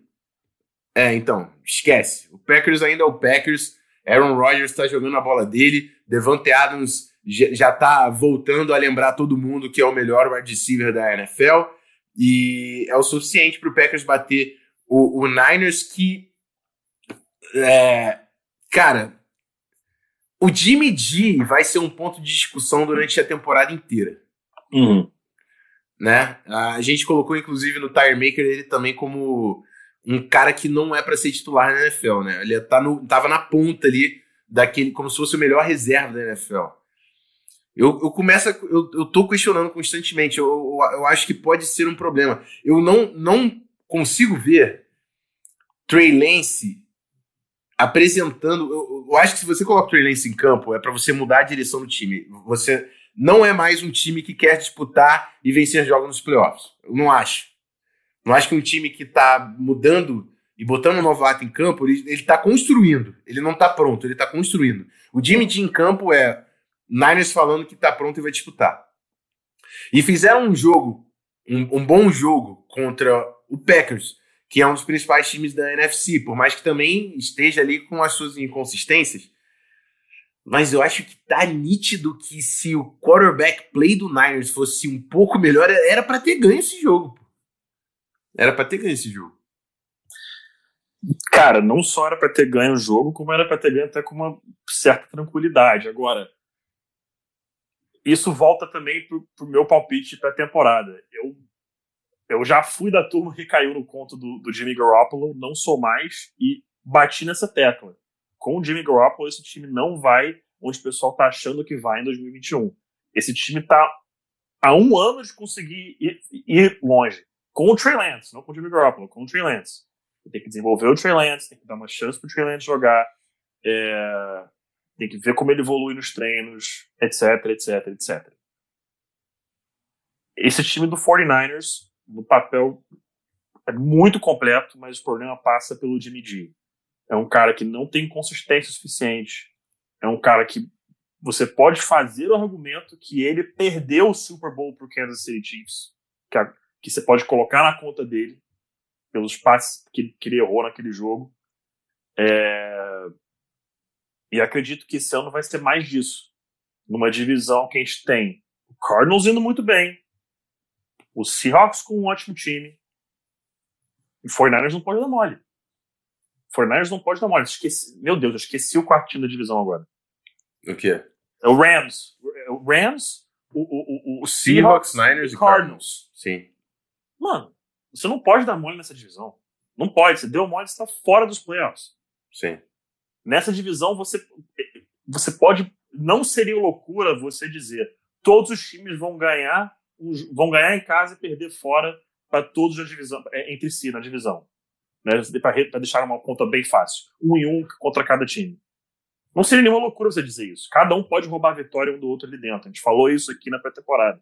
É, então, esquece. O Packers ainda é o Packers. Aaron Rodgers está jogando a bola dele. Devante Adams já está voltando a lembrar todo mundo que é o melhor wide receiver da NFL e é o suficiente para o Packers bater o, o Niners que é, cara o Jimmy G vai ser um ponto de discussão durante a temporada inteira uhum. né a gente colocou inclusive no Tire Maker ele também como um cara que não é para ser titular na NFL né ele tá no, tava na ponta ali daquele como se fosse o melhor reserva da NFL eu, eu começo, a, eu, eu tô questionando constantemente. Eu, eu, eu, acho que pode ser um problema. Eu não, não consigo ver Trey Lance apresentando. Eu, eu acho que se você coloca o Trey Lance em campo, é para você mudar a direção do time. Você não é mais um time que quer disputar e vencer jogos nos playoffs. Eu não acho. Não acho que um time que tá mudando e botando um novato em campo, ele, ele tá construindo. Ele não tá pronto, ele tá construindo. O Jimmy G em campo é Niners falando que está pronto e vai disputar. E fizeram um jogo, um, um, bom jogo contra o Packers, que é um dos principais times da NFC, por mais que também esteja ali com as suas inconsistências. Mas eu acho que tá nítido que se o quarterback play do Niners fosse um pouco melhor, era para ter ganho esse jogo. Era para ter ganho esse jogo. Cara, não só era para ter ganho o jogo, como era para ter ganho até com uma certa tranquilidade. Agora, isso volta também pro, pro meu palpite para a temporada. Eu, eu já fui da turma que caiu no conto do, do Jimmy Garoppolo, não sou mais, e bati nessa tecla. Com o Jimmy Garoppolo, esse time não vai onde o pessoal tá achando que vai em 2021. Esse time tá há um ano de conseguir ir, ir longe. Com o Trey Lance, não com o Jimmy Garoppolo, com o Trey Lance. Tem que desenvolver o Trey Lance, tem que dar uma chance pro Trey Lance jogar. É, tem que ver como ele evolui nos treinos, etc, etc, etc. Esse time do 49ers, no papel, é muito completo, mas o problema passa pelo Jimmy G. É um cara que não tem consistência suficiente. É um cara que você pode fazer o argumento que ele perdeu o Super Bowl para o Kansas City Chiefs, que, a, que você pode colocar na conta dele. pelos passes que, que ele errou naquele jogo. É... E acredito que esse ano vai ser mais disso. Numa divisão que a gente tem o Cardinals indo muito bem, o Seahawks com um ótimo time, e o 49ers não pode dar mole. O 49ers não pode dar mole. Esqueci... Meu Deus, eu esqueci o quarto time da divisão agora. O quê? É o Rams. O Rams, o, o, o, o Seahawks, Seahawks, Niners e Cardinals. Sim. Mano, você não pode dar mole nessa divisão. Não pode. Você deu mole, você está fora dos playoffs. Sim. Nessa divisão, você, você pode. Não seria loucura você dizer todos os times vão ganhar, vão ganhar em casa e perder fora para todos a divisão, é, entre si na divisão. Né, para deixar uma conta bem fácil. Um em um contra cada time. Não seria nenhuma loucura você dizer isso. Cada um pode roubar a vitória um do outro ali dentro. A gente falou isso aqui na pré-temporada.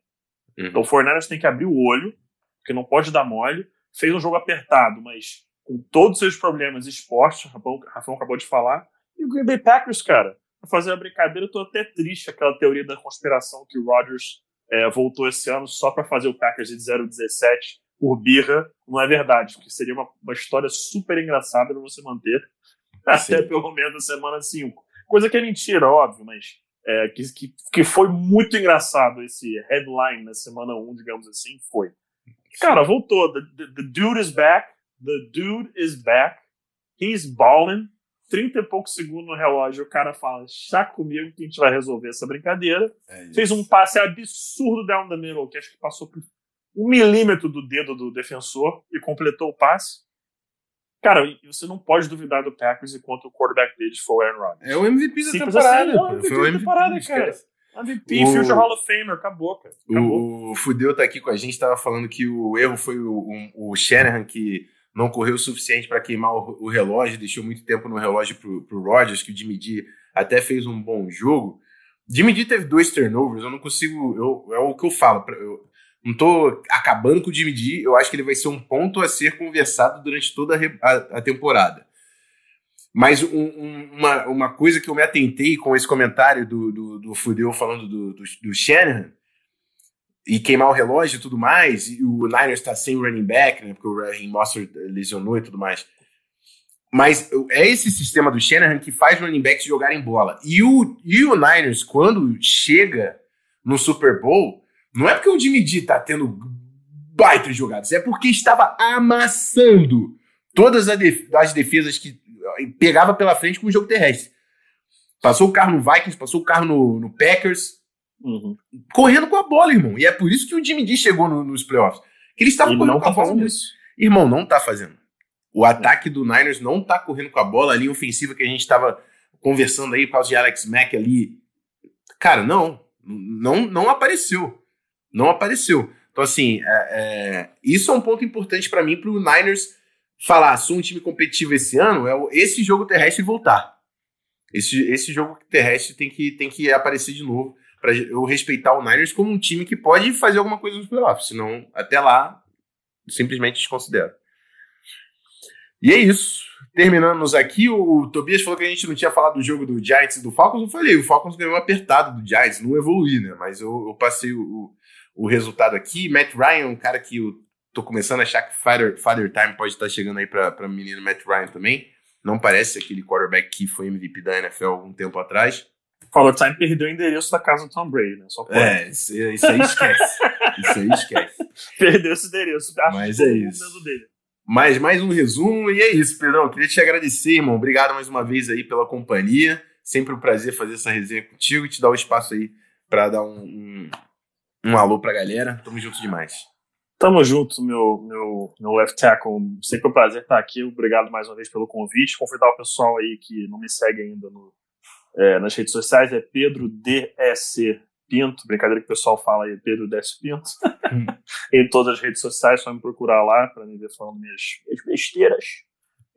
Uhum. Então o Fornells tem que abrir o olho, porque não pode dar mole. Fez um jogo apertado, mas com todos os seus problemas esportes, o Rafão, Rafão acabou de falar. E o Green Bay Packers, cara, pra fazer a brincadeira, eu tô até triste aquela teoria da conspiração que o Rodgers é, voltou esse ano só para fazer o Packers de 0-17 por birra. Não é verdade, porque seria uma, uma história super engraçada pra você manter Sim. até pelo menos a semana 5. Coisa que é mentira, óbvio, mas é, que, que, que, foi muito engraçado esse headline na semana 1, digamos assim, foi. Cara, voltou. The, the, the, dude is back. The dude is back. He's balling. 30 e poucos segundos no relógio, o cara fala, chá comigo que a gente vai resolver essa brincadeira. É Fez um passe absurdo down the middle, que acho que passou por um milímetro do dedo do defensor e completou o passe. Cara, você não pode duvidar do Packers enquanto o quarterback deles for o Aaron Rodgers. É o MVP da Simples temporada. Assim, MVP foi o MVP da temporada, cara. MVP, o... Future Hall of Famer, acabou, cara. Acabou. O Fudeu tá aqui com a gente, tava falando que o erro foi o, o, o Shanahan que não correu o suficiente para queimar o, o, relógio, deixou muito tempo no relógio pro, pro Rodgers, que o Jimmy D até fez um bom jogo. Jimmy D teve dois turnovers, eu não consigo. Eu, é o que eu falo. Eu, não tô acabando com o Jimmy D, eu acho que ele vai ser um ponto a ser conversado durante toda a, a, a temporada. Mas um, um, uma, uma coisa que eu me atentei com esse comentário do, do, do Fudeu falando do, do, do Shanahan, e queimar o relógio e tudo mais, e o Niners está sem running back, né, porque o Raheem Mostert lesionou e tudo mais. Mas é esse sistema do Shanahan que faz running backs jogarem bola. E o, e o Niners, quando chega no Super Bowl, não é porque o Jimmy D tá tendo baita jogadas, é porque estava amassando todas as defesas que pegava pela frente com o jogo terrestre. Passou o carro no Vikings, passou o carro no, no Packers, uhum. correndo com a bola, irmão. E é por isso que o Jimmy D chegou no, nos playoffs. Que ele estava correndo não com tá a bola. Isso. Irmão, não tá fazendo. O ataque do Niners não tá correndo com a bola. A linha ofensiva que a gente estava conversando aí, por causa de Alex Mack ali. Cara, não. Não, não apareceu. Não apareceu. Então, assim, é, é, isso é um ponto importante para mim, para o Niners falar, sou um time competitivo esse ano, é esse jogo terrestre voltar. Esse, esse jogo terrestre tem que, tem que aparecer de novo para eu respeitar o Niners como um time que pode fazer alguma coisa nos playoffs, senão até lá simplesmente desconsidero. E é isso. Terminamos aqui, o Tobias falou que a gente não tinha falado do jogo do Giants e do Falcons. Eu falei, o Falcons ganhou apertado do Giants, não evoluiu, né? Mas eu, eu passei o, o resultado aqui. Matt Ryan, um cara que eu tô começando a achar que Father, Father Time pode estar chegando aí para o menino Matt Ryan também. Não parece aquele quarterback que foi MVP da NFL algum tempo atrás. Father Time perdeu o endereço da casa do Tom Brady, né? Só pode. É, isso, isso aí esquece. isso aí esquece. Perdeu esse endereço. Mas é isso. Dele. Mas mais um resumo e é isso, Pedrão. Queria te agradecer, irmão. Obrigado mais uma vez aí pela companhia. Sempre um prazer fazer essa resenha contigo e te dar o espaço aí para dar um, um, um alô pra galera. Tamo junto demais. Tamo junto, meu, meu, meu left tackle. Sempre um prazer estar aqui. Obrigado mais uma vez pelo convite. Convidar o pessoal aí que não me segue ainda no, é, nas redes sociais é Pedro DSC Pinto. Brincadeira que o pessoal fala aí, Pedro DS Pinto. Hum. em todas as redes sociais, só me procurar lá para me ver falando minhas, minhas besteiras.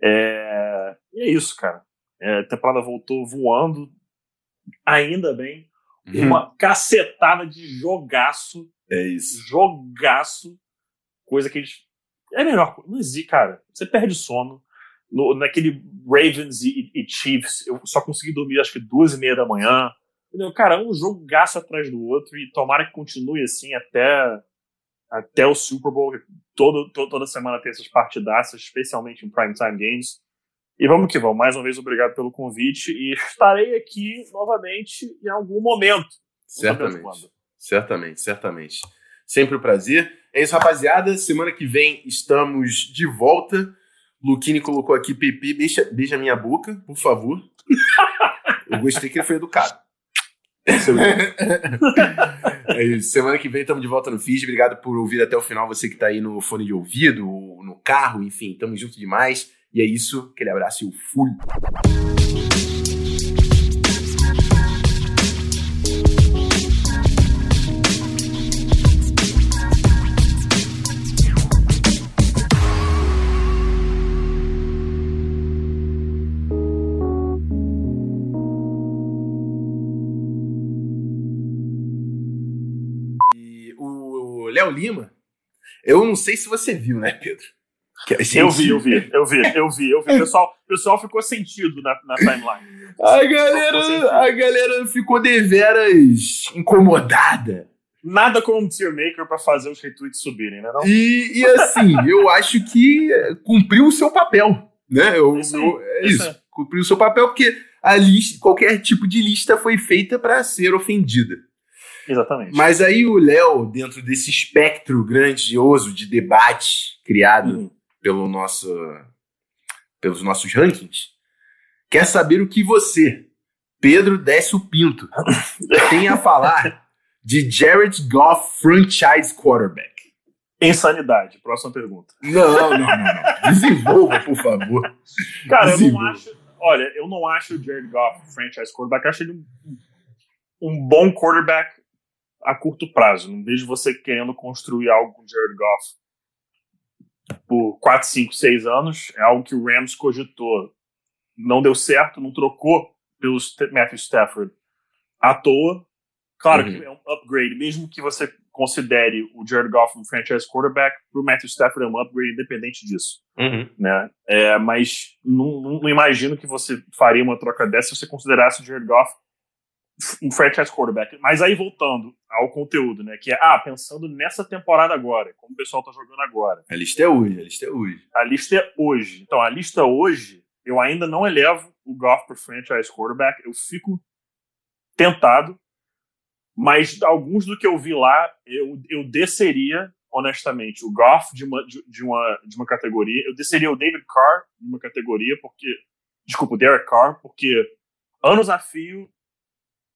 É, e é isso, cara. É, a temporada voltou voando. Ainda bem. Uhum. Uma cacetada de jogaço. É isso. Jogaço. Coisa que eles. É melhor. Não existe, cara. Você perde sono. No, naquele Ravens e, e, Chiefs, eu só consegui dormir acho que duas e meia da manhã. Entendeu? Cara, um jogo gasto atrás do outro e tomara que continue assim até, até o Super Bowl. todo, todo, toda semana tem essas partidaças, especialmente em primetime games. E vamos que vamos. Mais uma vez, obrigado pelo convite. E estarei aqui novamente em algum momento. Certamente. Certamente, certamente. Sempre um prazer. É isso, rapaziada. Semana que vem estamos de volta. Luquini colocou aqui, Pepe, beija, beija minha boca, por favor. Eu gostei que ele foi educado. é isso. Semana que vem estamos de volta no FIS. Obrigado por ouvir até o final. Você que está aí no fone de ouvido, no carro, enfim, estamos juntos demais. E é isso. Aquele abraço e o fui. Lima, eu não sei se você viu, né, Pedro? Gente... Eu vi, eu vi, eu vi, eu vi, eu vi. O pessoal, o pessoal ficou sentido na, na timeline. A galera, a galera ficou deveras incomodada. Nada como um tier maker pra fazer os retweets subirem, né? Não? E, e assim, eu acho que cumpriu o seu papel, né? Eu, isso, eu, é isso, isso. cumpriu o seu papel porque a lista, qualquer tipo de lista foi feita para ser ofendida. Exatamente. Mas aí o Léo, dentro desse espectro grandioso de debate criado uhum. pelo nosso, pelos nossos rankings, quer saber o que você, Pedro Décio Pinto, tem a falar de Jared Goff franchise quarterback. Insanidade. Próxima pergunta. Não, não, não, não. Desenvolva, por favor. Cara, Desenvolva. eu não acho. Olha, eu não acho o Jared Goff franchise quarterback. Eu acho ele um, um bom quarterback a curto prazo. Não vejo você querendo construir algo com Jared Goff por 4, 5, 6 anos. É algo que o Rams cogitou. Não deu certo, não trocou pelo Matthew Stafford à toa. Claro uhum. que é um upgrade, mesmo que você considere o Jared Goff um franchise quarterback, para o Matthew Stafford é um upgrade independente disso. Uhum. Né? É, mas não, não, imagino que você faria uma troca dessa se você considerasse o Jared Goff um franchise quarterback. Mas aí voltando ao conteúdo, né? Que é, ah, pensando nessa temporada agora, como o pessoal tá jogando agora. A lista é hoje, a lista é hoje. A lista é hoje. Então, a lista hoje, eu ainda não elevo o Goff para franchise quarterback. Eu fico tentado, mas alguns do que eu vi lá, eu, eu desceria, honestamente, o Goff de uma, de, de, uma, de uma categoria. Eu desceria o David Carr de uma categoria, porque. Desculpa, o Derek Carr, porque anos a fio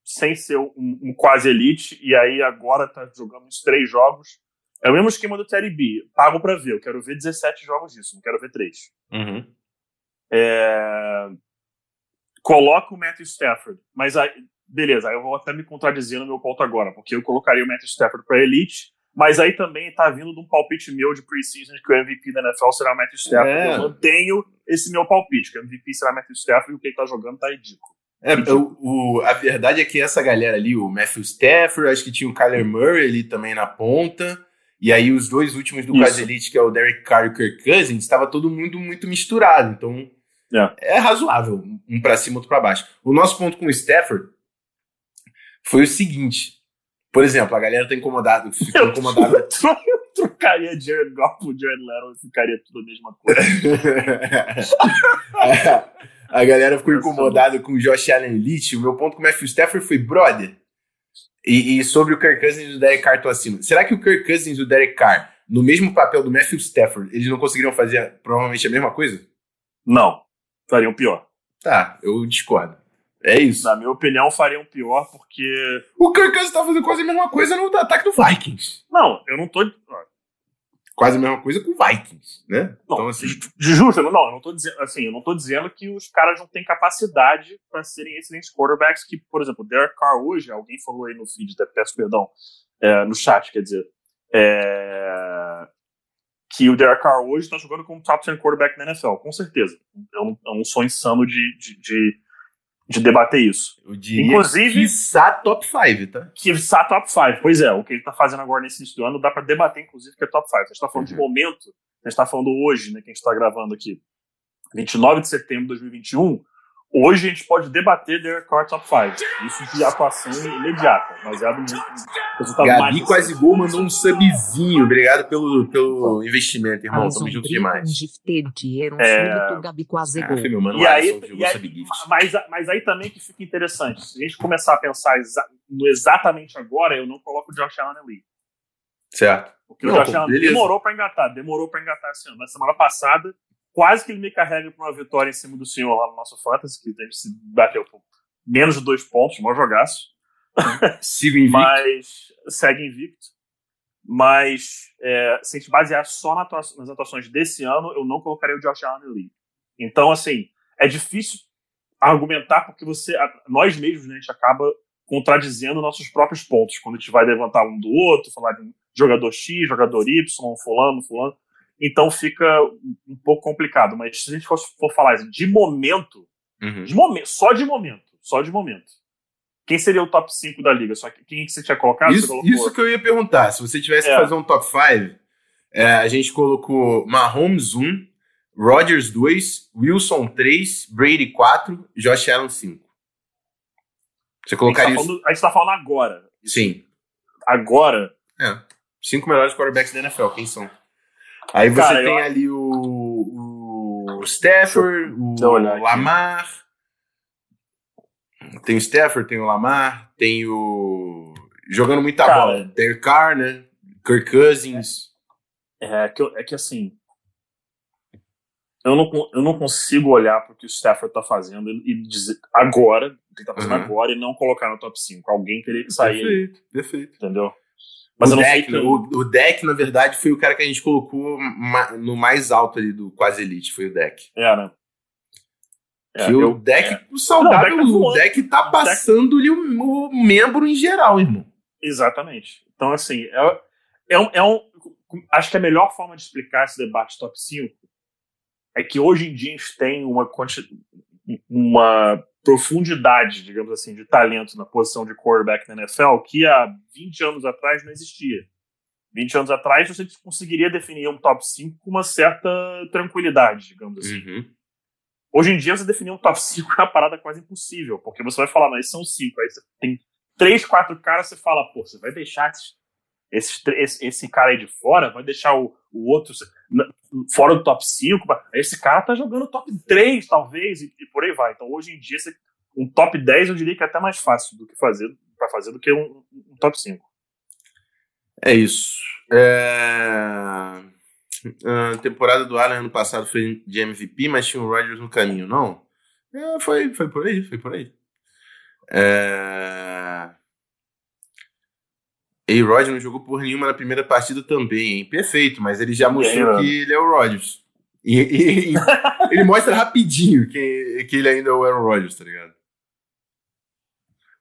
sem ser um, um quase elite, e aí agora tá jogando uns três jogos. É o mesmo esquema do Terry B. Pago para ver, eu quero ver 17 jogos disso, não quero ver três. Uhum. É... Coloca o Matthew Stafford, mas aí, beleza, aí eu vou até me contradizer no meu ponto agora, porque eu colocaria o Matthew Stafford para elite, mas aí também tá vindo de um palpite meu de preseason de que o MVP da NFL será o Matthew Stafford. É. Eu mantenho esse meu palpite, que o MVP será o Matthew Stafford e o que ele tá jogando tá ridículo. É, o, o, a verdade é que essa galera ali, o Matthew Stafford, acho que tinha o Kyler Murray ali também na ponta, e aí os dois últimos do Quase Elite, que é o Derek Carr e o Kirk Cousins, estava todo mundo muito misturado, então é, é razoável, um para cima, outro para baixo. O nosso ponto com o Stafford foi o seguinte, por exemplo, a galera tá incomodada, ficou incomodada... Eu trocaria Jared Goff por Jared Leto e ficaria tudo a mesma coisa. A galera ficou incomodada com o Josh Allen Elite. O meu ponto com o Matthew Stafford foi, brother. E, e sobre o Kirk Cousins e o Derek Carr estão acima. Será que o Kirk Cousins e o Derek Carr, no mesmo papel do Matthew Stafford, eles não conseguiriam fazer provavelmente a mesma coisa? Não. Fariam pior. Tá, eu discordo. É isso. Na minha opinião, fariam pior porque. O Kirk Cousins tá fazendo quase a mesma coisa no ataque do Vikings. Não, eu não tô quase a mesma coisa com Vikings, né? Não, então, assim... Justo, não, eu não tô dizendo assim, eu não tô dizendo que os caras não têm capacidade para serem excelentes quarterbacks, que, por exemplo, Derek Carr hoje, alguém falou aí no feed, peço perdão, é, no chat, quer dizer, é, que o Derek Carr hoje está jogando como top 10 quarterback na NFL, com certeza. É um, é um sonho insano de, de, de de debater isso. Eu diria Inclusive, quiçá top 5, tá? Quiçá top 5. Pois é, o que ele tá fazendo agora nesse início do ano dá para debater, inclusive, que é top 5. A gente tá falando uhum. de momento, a gente tá falando hoje, né, que a gente tá gravando aqui, 29 de setembro de 2021, Hoje a gente pode debater Derek Carr top 5. Isso de atuação imediata, baseado no Gabi quase gol mandou um subzinho. Obrigado pelo, pelo investimento, irmão. Tamo junto demais. É... Gabi quase gol. Ah, meu mano, e aí, e aí mas, mas aí também que fica interessante. Se a gente começar a pensar exa no exatamente agora, eu não coloco o Josh Allen ali. Certo. Porque não, o Josh Allen demorou para engatar, demorou para engatar esse ano. Na semana passada, quase que ele me carrega para uma vitória em cima do senhor lá no nosso Fantasy, que gente se bateu por menos de dois pontos, maior jogaço. Sigo invicto. Mas segue invicto. Mas é, se a gente basear só na nas atuações desse ano, eu não colocaria o Josh Allen ali. Então, assim, é difícil argumentar porque você, nós mesmos, né, a gente acaba contradizendo nossos próprios pontos quando a gente vai levantar um do outro, falar de jogador X, jogador Y, fulano, fulano. Então fica um pouco complicado. Mas se a gente for, for falar de momento, uhum. de momento, só de momento, só de momento. Quem seria o top 5 da liga? Só que, quem que você tinha colocado? Isso, isso que eu ia perguntar. Se você tivesse é. que fazer um top 5, é, a gente colocou Mahomes 1, Rodgers 2, Wilson 3, Brady 4, Josh Allen 5. Você colocaria a isso? Tá a gente tá falando agora. Sim. Agora? É. Cinco melhores quarterbacks da NFL, quem são? Aí você Cara, tem eu... ali o, o Stafford, o Lamar. Tem o Stafford, tem o Lamar, tem o. Jogando muita Cara, bola. Derek Carr, né? Kirk Cousins. É, é, que, é que assim. Eu não, eu não consigo olhar para o que o Stafford tá fazendo e dizer agora, o que ele tá fazendo uhum. agora, e não colocar no top 5. Alguém teria que sair. Perfeito, perfeito. Entendeu? Mas o, deck, que... o, o, deck, na verdade, foi o cara que a gente colocou no mais alto ali do quase elite, foi o deck. É, né? É, eu, o deck, é. o saudável, não, o, deck tá, tá passando-lhe o, o, membro em geral, irmão. Exatamente. Então, assim, é, é, um, é um. Acho que a melhor forma de explicar esse debate top 5 é que hoje em dia a gente tem uma, uma profundidade, digamos assim, de talento na posição de quarterback na NFL que há 20 anos atrás não existia. 20 anos atrás você conseguiria definir um top 5 com uma certa tranquilidade, digamos assim. Uhum. Hoje em dia você definir um top 5 é uma parada quase impossível, porque você vai falar, mas são 5, aí você tem 3, 4 caras, você fala, pô, você vai deixar esse, esse, esse cara aí de fora, vai deixar o, o outro fora do top 5. Esse cara tá jogando top 3, talvez, e, e por aí vai. Então, hoje em dia, um top 10 eu diria que é até mais fácil do que fazer para fazer do que um, um, top 5. É isso. É... A temporada do Allen ano passado foi de MVP, mas tinha o Rodgers no caminho, não? É, foi, foi por aí, foi por aí. É... A-Rod não jogou por nenhuma na primeira partida também, hein? Perfeito, mas ele já mostrou que ele é o Rodgers. E, e, e ele mostra rapidinho que, que ele ainda é o Aaron Rodgers, tá ligado?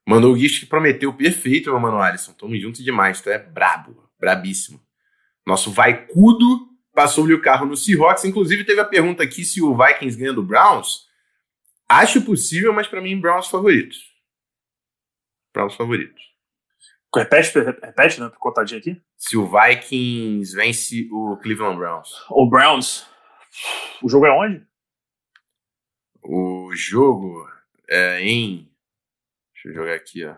Mandou o gift que prometeu perfeito, meu mano Alisson. Tamo junto demais, tu é brabo, brabíssimo. Nosso Vaicudo passou-lhe o carro no Seahawks. Inclusive, teve a pergunta aqui se o Vikings ganha do Browns. Acho possível, mas para mim, Browns favoritos. Browns favoritos. Repete, repete, né? Contadinho aqui. Se o Vikings vence o Cleveland Browns. O Browns. O jogo é onde? O jogo é em. Deixa eu jogar aqui, ó.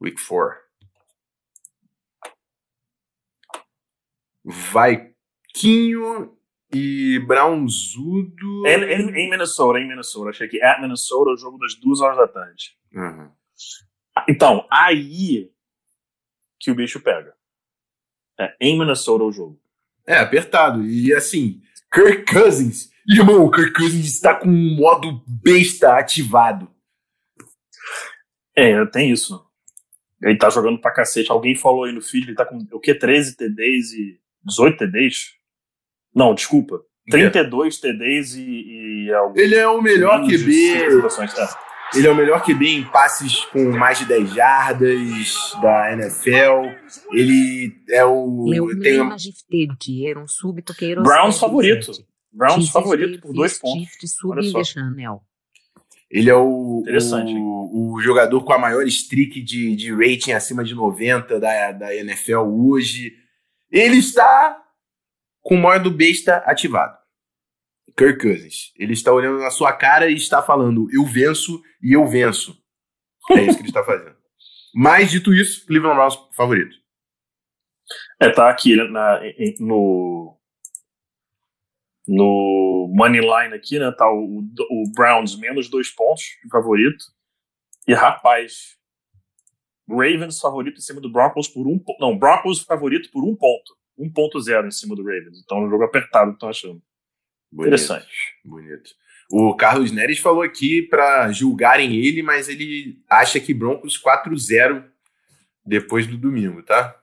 Week 4. Vaikinho e Brownzudo. Em, em, em, Minnesota, em Minnesota. Achei que at Minnesota, o jogo das duas horas da tarde. Uhum. Então, aí que o bicho pega. É, em Minnesota o jogo. É, apertado. E assim, Kirk Cousins. Irmão, o Kirk Cousins está com o modo besta ativado. É, tem isso. Ele tá jogando pra cacete. Alguém falou aí no feed, ele tá com o que? 13 TDs e 18 TDs? Não, desculpa. 32 TDs e, e Ele é o melhor QB. É. Ele é o melhor QB em passes com mais de 10 jardas da NFL. Ele é o. Tem um... Browns favorito. Browns favorito por dois pontos. Ele é o, o, o, jogador com a maior streak de, de rating acima de 90 da, da NFL hoje. Ele está com o modo besta ativado. Kirk Cousins. Ele está olhando na sua cara e está falando: eu venço e eu venço. É isso que ele está fazendo. Mas, dito isso, Cleveland Browns favorito. É, tá aqui né, na, no, no money line aqui, né? Tá o, o Browns menos dois pontos favorito. E rapaz, Ravens favorito em cima do Broncos por um Não, Broncos favorito por um ponto. 1.0 em cima do Ravens. Então, um jogo apertado, estão achando. Bonito, Interessante. Bonito. O Carlos Neres falou aqui para julgarem ele, mas ele acha que Broncos 4-0 depois do domingo, tá?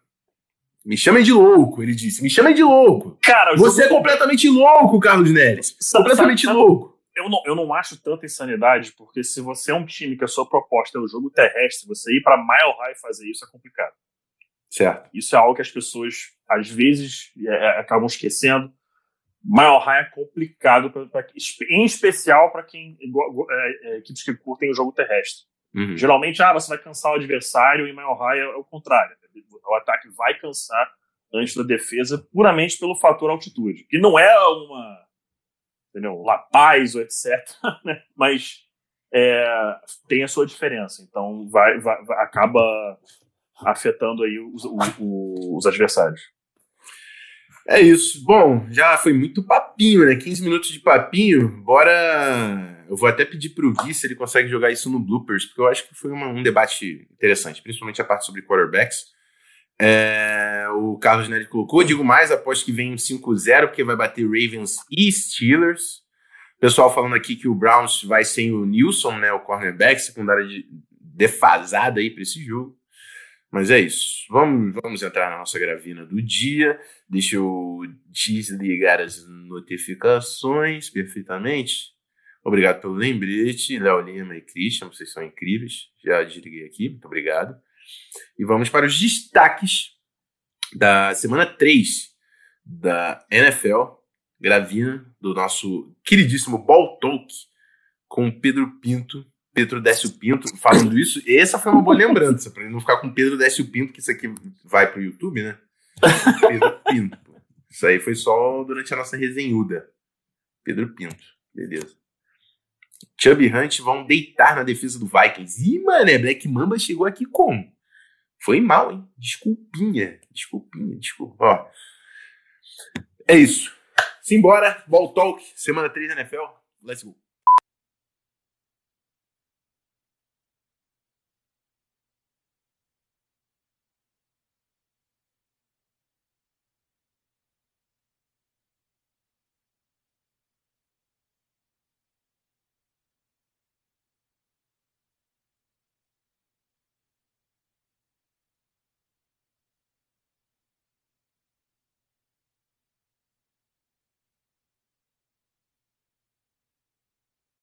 Me chamem de louco, ele disse. Me chamem de louco. Cara, você jogo... é completamente louco, Carlos Neres. Sabe, completamente sabe, louco. Eu não, eu não acho tanta insanidade, porque se você é um time que a sua proposta é o jogo terrestre, você ir para Mile High fazer isso é complicado. Certo. Isso é algo que as pessoas, às vezes, é, é acabam esquecendo. Mile é complicado, pra, pra, em especial para quem é, é, equipes que curtem o jogo terrestre. Uhum. Geralmente, ah, você vai cansar o adversário e Mile é, é o contrário. O ataque vai cansar antes da defesa puramente pelo fator altitude, que não é uma entendeu, La Paz ou etc, né? mas é, tem a sua diferença. Então, vai, vai acaba afetando aí os, os, os adversários. É isso. Bom, já foi muito papinho, né? 15 minutos de papinho. Bora. Eu vou até pedir pro Gui se ele consegue jogar isso no bloopers, porque eu acho que foi uma, um debate interessante, principalmente a parte sobre quarterbacks. É, o Carlos Nery colocou. Digo mais, aposto que vem um 5-0, porque vai bater Ravens e Steelers. Pessoal falando aqui que o Browns vai sem o Nilson, né? O cornerback, secundária de, defasada aí para esse jogo. Mas é isso. Vamos, vamos entrar na nossa gravina do dia. Deixa eu desligar as notificações perfeitamente. Obrigado pelo lembrete, Léo Lima e Christian, vocês são incríveis. Já desliguei aqui, muito obrigado. E vamos para os destaques da semana 3 da NFL, gravina do nosso queridíssimo Ball Talk com Pedro Pinto Pedro Décio Pinto falando isso. Essa foi uma boa lembrança, para não ficar com Pedro Décio Pinto, que isso aqui vai pro YouTube, né? Pedro Pinto. Isso aí foi só durante a nossa resenhuda. Pedro Pinto. Beleza. Chubb e Hunt vão deitar na defesa do Vikings. Ih, mané, Black Mamba chegou aqui como? Foi mal, hein? Desculpinha. Desculpinha, desculpa. Ó. É isso. Simbora. Ball Talk, semana 3 da NFL. Let's go.